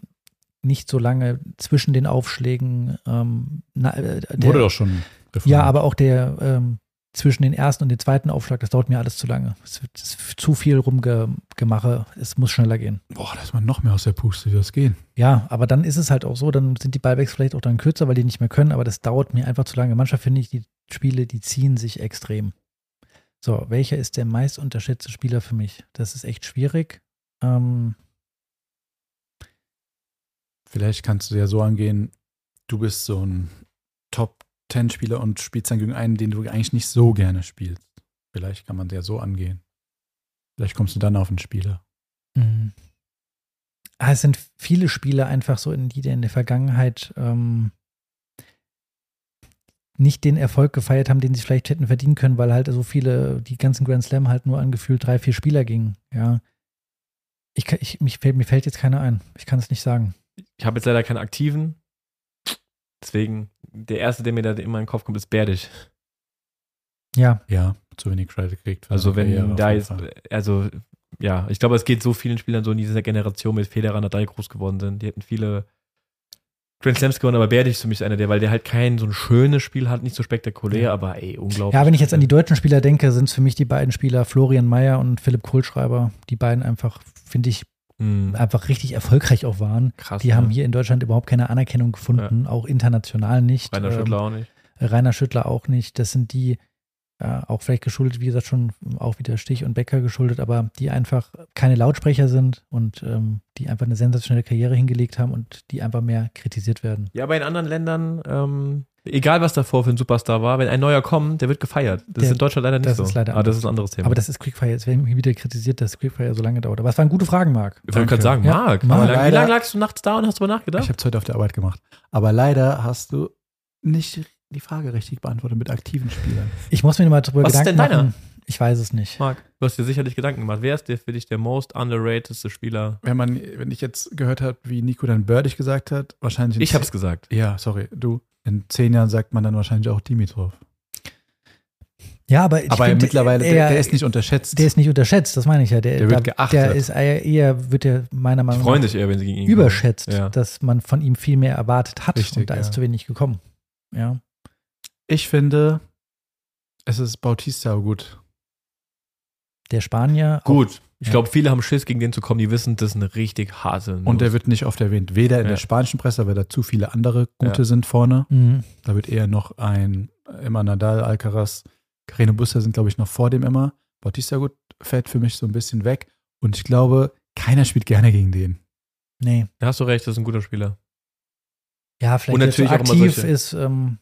[SPEAKER 3] nicht so lange zwischen den Aufschlägen. Ähm, na, äh, der,
[SPEAKER 1] Wurde doch schon reformiert.
[SPEAKER 3] Ja, aber auch der ähm, zwischen den ersten und den zweiten Aufschlag, das dauert mir alles zu lange. Es wird zu viel rumgemache, es muss schneller gehen.
[SPEAKER 1] Boah, da ist man noch mehr aus der Puste, wie das gehen.
[SPEAKER 3] Ja, aber dann ist es halt auch so, dann sind die Ballbacks vielleicht auch dann kürzer, weil die nicht mehr können, aber das dauert mir einfach zu lange. Manchmal finde ich, die Spiele, die ziehen sich extrem. So, welcher ist der meist unterschätzte Spieler für mich? Das ist echt schwierig. Ähm,
[SPEAKER 1] Vielleicht kannst du ja so angehen, du bist so ein Top-10-Spieler und spielst dann gegen einen, den du eigentlich nicht so gerne spielst. Vielleicht kann man der so angehen. Vielleicht kommst du dann auf einen Spieler.
[SPEAKER 3] mh. Ah, es sind viele Spiele einfach so, in die der in der Vergangenheit ähm, nicht den Erfolg gefeiert haben, den sie vielleicht hätten verdienen können, weil halt so viele, die ganzen Grand Slam halt nur angefühlt drei, vier Spieler gingen. Ja. Ich, ich, mich, fällt- mir fällt jetzt keiner ein. Ich kann es nicht sagen.
[SPEAKER 2] Ich habe jetzt leider keinen aktiven. Deswegen, der erste, der mir da immer in den Kopf kommt, ist Berdich.
[SPEAKER 3] Ja,
[SPEAKER 1] Ja, zu wenig Credit kriegt.
[SPEAKER 2] Also
[SPEAKER 1] Karriere
[SPEAKER 2] wenn
[SPEAKER 1] auf
[SPEAKER 2] da jetzt, also ja, ich glaube, es geht so vielen Spielern so in dieser Generation mit Federer, Nadal groß geworden sind. Die hätten viele Grand Slams gewonnen, aber Berdich ist für mich einer der, weil der halt kein so ein schönes Spiel hat, nicht so spektakulär,
[SPEAKER 3] Ja.
[SPEAKER 2] aber ey, unglaublich.
[SPEAKER 3] Ja, wenn ich jetzt an die deutschen Spieler denke, sind es für mich die beiden Spieler Florian Mayer und Philipp Kohlschreiber. Die beiden einfach, finde ich,
[SPEAKER 2] Mhm.
[SPEAKER 3] einfach richtig erfolgreich auch waren.
[SPEAKER 2] krass.
[SPEAKER 3] Die
[SPEAKER 2] ja.
[SPEAKER 3] haben hier in Deutschland überhaupt keine Anerkennung gefunden, auch international nicht.
[SPEAKER 2] Rainer
[SPEAKER 3] Ähm,
[SPEAKER 2] Schüttler auch nicht.
[SPEAKER 3] Rainer Schüttler auch nicht. Das sind die, ja, auch vielleicht geschuldet, wie gesagt, schon auch wieder Stich und Becker geschuldet, aber die einfach keine Lautsprecher sind und ähm, die einfach eine sensationelle Karriere hingelegt haben und die einfach mehr kritisiert werden.
[SPEAKER 2] Ja, aber in anderen Ländern, ähm, egal was davor für ein Superstar war, wenn ein neuer kommt, der wird gefeiert. Das
[SPEAKER 3] Der-
[SPEAKER 2] ist in Deutschland leider nicht
[SPEAKER 3] das
[SPEAKER 2] so.
[SPEAKER 3] ist leider
[SPEAKER 2] aber das ist ein anderes Thema.
[SPEAKER 3] Aber das ist Quickfire. Jetzt werden wir wieder kritisiert, dass Quickfire so lange dauert. Aber es waren gute Fragen, Marc.
[SPEAKER 2] ich wollte gerade sagen,
[SPEAKER 3] Ja,
[SPEAKER 2] Marc,
[SPEAKER 3] Marc.
[SPEAKER 2] wie lange lang lagst du nachts da und hast drüber nachgedacht?
[SPEAKER 1] Ich habe es heute auf der Arbeit gemacht. Aber leider hast du nicht die Frage richtig beantwortet mit aktiven Spielern.
[SPEAKER 3] Ich muss mir mal drüber
[SPEAKER 2] Was ist
[SPEAKER 3] Gedanken
[SPEAKER 2] denn deiner?
[SPEAKER 3] machen. Ich weiß es nicht.
[SPEAKER 2] Marc, du hast dir sicherlich Gedanken gemacht. Wer ist der für dich der most underratedste Spieler?
[SPEAKER 1] Wenn man, wenn ich jetzt gehört habe, wie Nico dann Birdig gesagt hat, wahrscheinlich. in
[SPEAKER 2] Ich
[SPEAKER 1] zehn-
[SPEAKER 2] hab's gesagt.
[SPEAKER 1] Ja, sorry, du. In zehn Jahren sagt man dann wahrscheinlich auch Dimitrov.
[SPEAKER 3] Ja, aber ich
[SPEAKER 1] Aber
[SPEAKER 3] find,
[SPEAKER 1] mittlerweile, der,
[SPEAKER 3] er-
[SPEAKER 1] der ist nicht unterschätzt.
[SPEAKER 3] Der ist nicht unterschätzt, das meine ich ja. Der,
[SPEAKER 1] Der wird
[SPEAKER 3] da-
[SPEAKER 1] geachtet.
[SPEAKER 3] Der ist eher, wird er meiner Meinung
[SPEAKER 2] freuen
[SPEAKER 3] nach
[SPEAKER 2] sich eher, wenn sie gegen ihn
[SPEAKER 3] überschätzt,
[SPEAKER 2] Ja.
[SPEAKER 3] dass man von ihm viel mehr erwartet hat
[SPEAKER 1] Richtig,
[SPEAKER 3] und da
[SPEAKER 1] ja.
[SPEAKER 3] ist zu wenig gekommen. Ja.
[SPEAKER 1] ich finde, es ist Bautista gut.
[SPEAKER 3] Der Spanier. auch-
[SPEAKER 2] Gut. Ich
[SPEAKER 3] Ja.
[SPEAKER 2] glaube, viele haben Schiss, gegen den zu kommen. Die wissen, das ist eine richtig harte Nuss.
[SPEAKER 1] Und der wird nicht oft erwähnt. Weder in
[SPEAKER 2] Ja.
[SPEAKER 1] der spanischen Presse, weil da zu viele andere gute
[SPEAKER 2] Ja.
[SPEAKER 1] sind vorne.
[SPEAKER 3] Mhm.
[SPEAKER 1] Da wird eher noch ein immer Nadal, Alcaraz, Carreno Buster sind, glaube ich, noch vor dem immer. Bautista gut fällt für mich so ein bisschen weg. Und ich glaube, keiner spielt gerne gegen den.
[SPEAKER 3] Nee.
[SPEAKER 2] Da hast du recht, das ist ein guter Spieler.
[SPEAKER 3] Ja, vielleicht
[SPEAKER 2] Und
[SPEAKER 3] so
[SPEAKER 2] natürlich auch immer
[SPEAKER 3] aktiv ist ähm,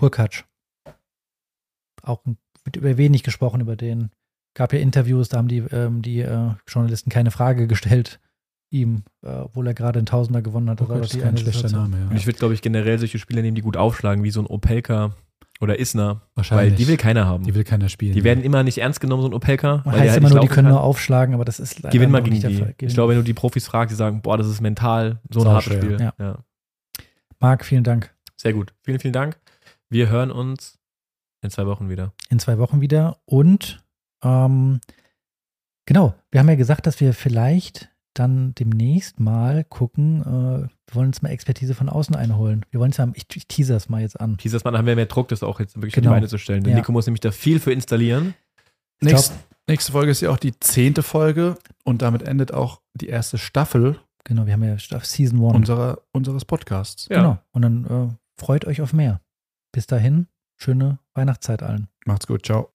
[SPEAKER 3] Hurkacz. Auch ein- wird über wenig gesprochen über den. Gab ja Interviews, da haben die, ähm, die äh, Journalisten keine Frage gestellt ihm, äh, obwohl er gerade einen Tausender gewonnen hat. Das
[SPEAKER 1] Hurkacz
[SPEAKER 3] doch die
[SPEAKER 1] ist kein schlechter
[SPEAKER 3] Situation.
[SPEAKER 1] Name, ja.
[SPEAKER 2] Und ich würde, glaube ich, generell solche Spieler nehmen, die gut aufschlagen, wie so ein Opelka oder Isner. Weil
[SPEAKER 1] Wahrscheinlich.
[SPEAKER 2] die will keiner haben.
[SPEAKER 1] Die will keiner spielen.
[SPEAKER 2] Die werden immer nicht ernst genommen, so ein Opelka.
[SPEAKER 3] Man
[SPEAKER 2] weil
[SPEAKER 3] heißt
[SPEAKER 2] halt
[SPEAKER 3] immer nur, die können
[SPEAKER 2] kann.
[SPEAKER 3] nur aufschlagen, aber das ist leider
[SPEAKER 2] Gewinn mal gegen
[SPEAKER 3] nicht der
[SPEAKER 2] die.
[SPEAKER 3] Fall. Gewinn-
[SPEAKER 2] Ich glaube, wenn du die Profis fragst, die sagen, boah, das ist mental so ein
[SPEAKER 1] Sau
[SPEAKER 2] hartes
[SPEAKER 1] schwer.
[SPEAKER 2] Spiel.
[SPEAKER 3] Ja.
[SPEAKER 2] Ja.
[SPEAKER 3] Marc, vielen Dank.
[SPEAKER 2] Sehr gut. Vielen, vielen Dank. Wir hören uns in zwei Wochen wieder.
[SPEAKER 3] In zwei Wochen wieder. Und ähm, genau, wir haben ja gesagt, dass wir vielleicht dann demnächst mal gucken, äh, wir wollen uns mal Expertise von außen einholen. Wir wollen es ja, ich, ich teaser es mal jetzt an.
[SPEAKER 2] Dieses Mal haben wir mehr Druck, das auch jetzt wirklich
[SPEAKER 3] Genau.
[SPEAKER 2] auf die Beine zu stellen. Denn
[SPEAKER 3] Ja.
[SPEAKER 2] Nico muss nämlich da viel für installieren.
[SPEAKER 3] Ich
[SPEAKER 1] Nächst, nächste Folge ist ja auch die zehnte Folge und damit endet auch die erste Staffel
[SPEAKER 3] Genau, wir haben ja Staff- Season 1.
[SPEAKER 1] unserer, unseres Podcasts.
[SPEAKER 2] Ja.
[SPEAKER 3] Genau. Und dann äh, freut euch auf mehr. Bis dahin, schöne Weihnachtszeit allen.
[SPEAKER 1] Macht's gut, ciao.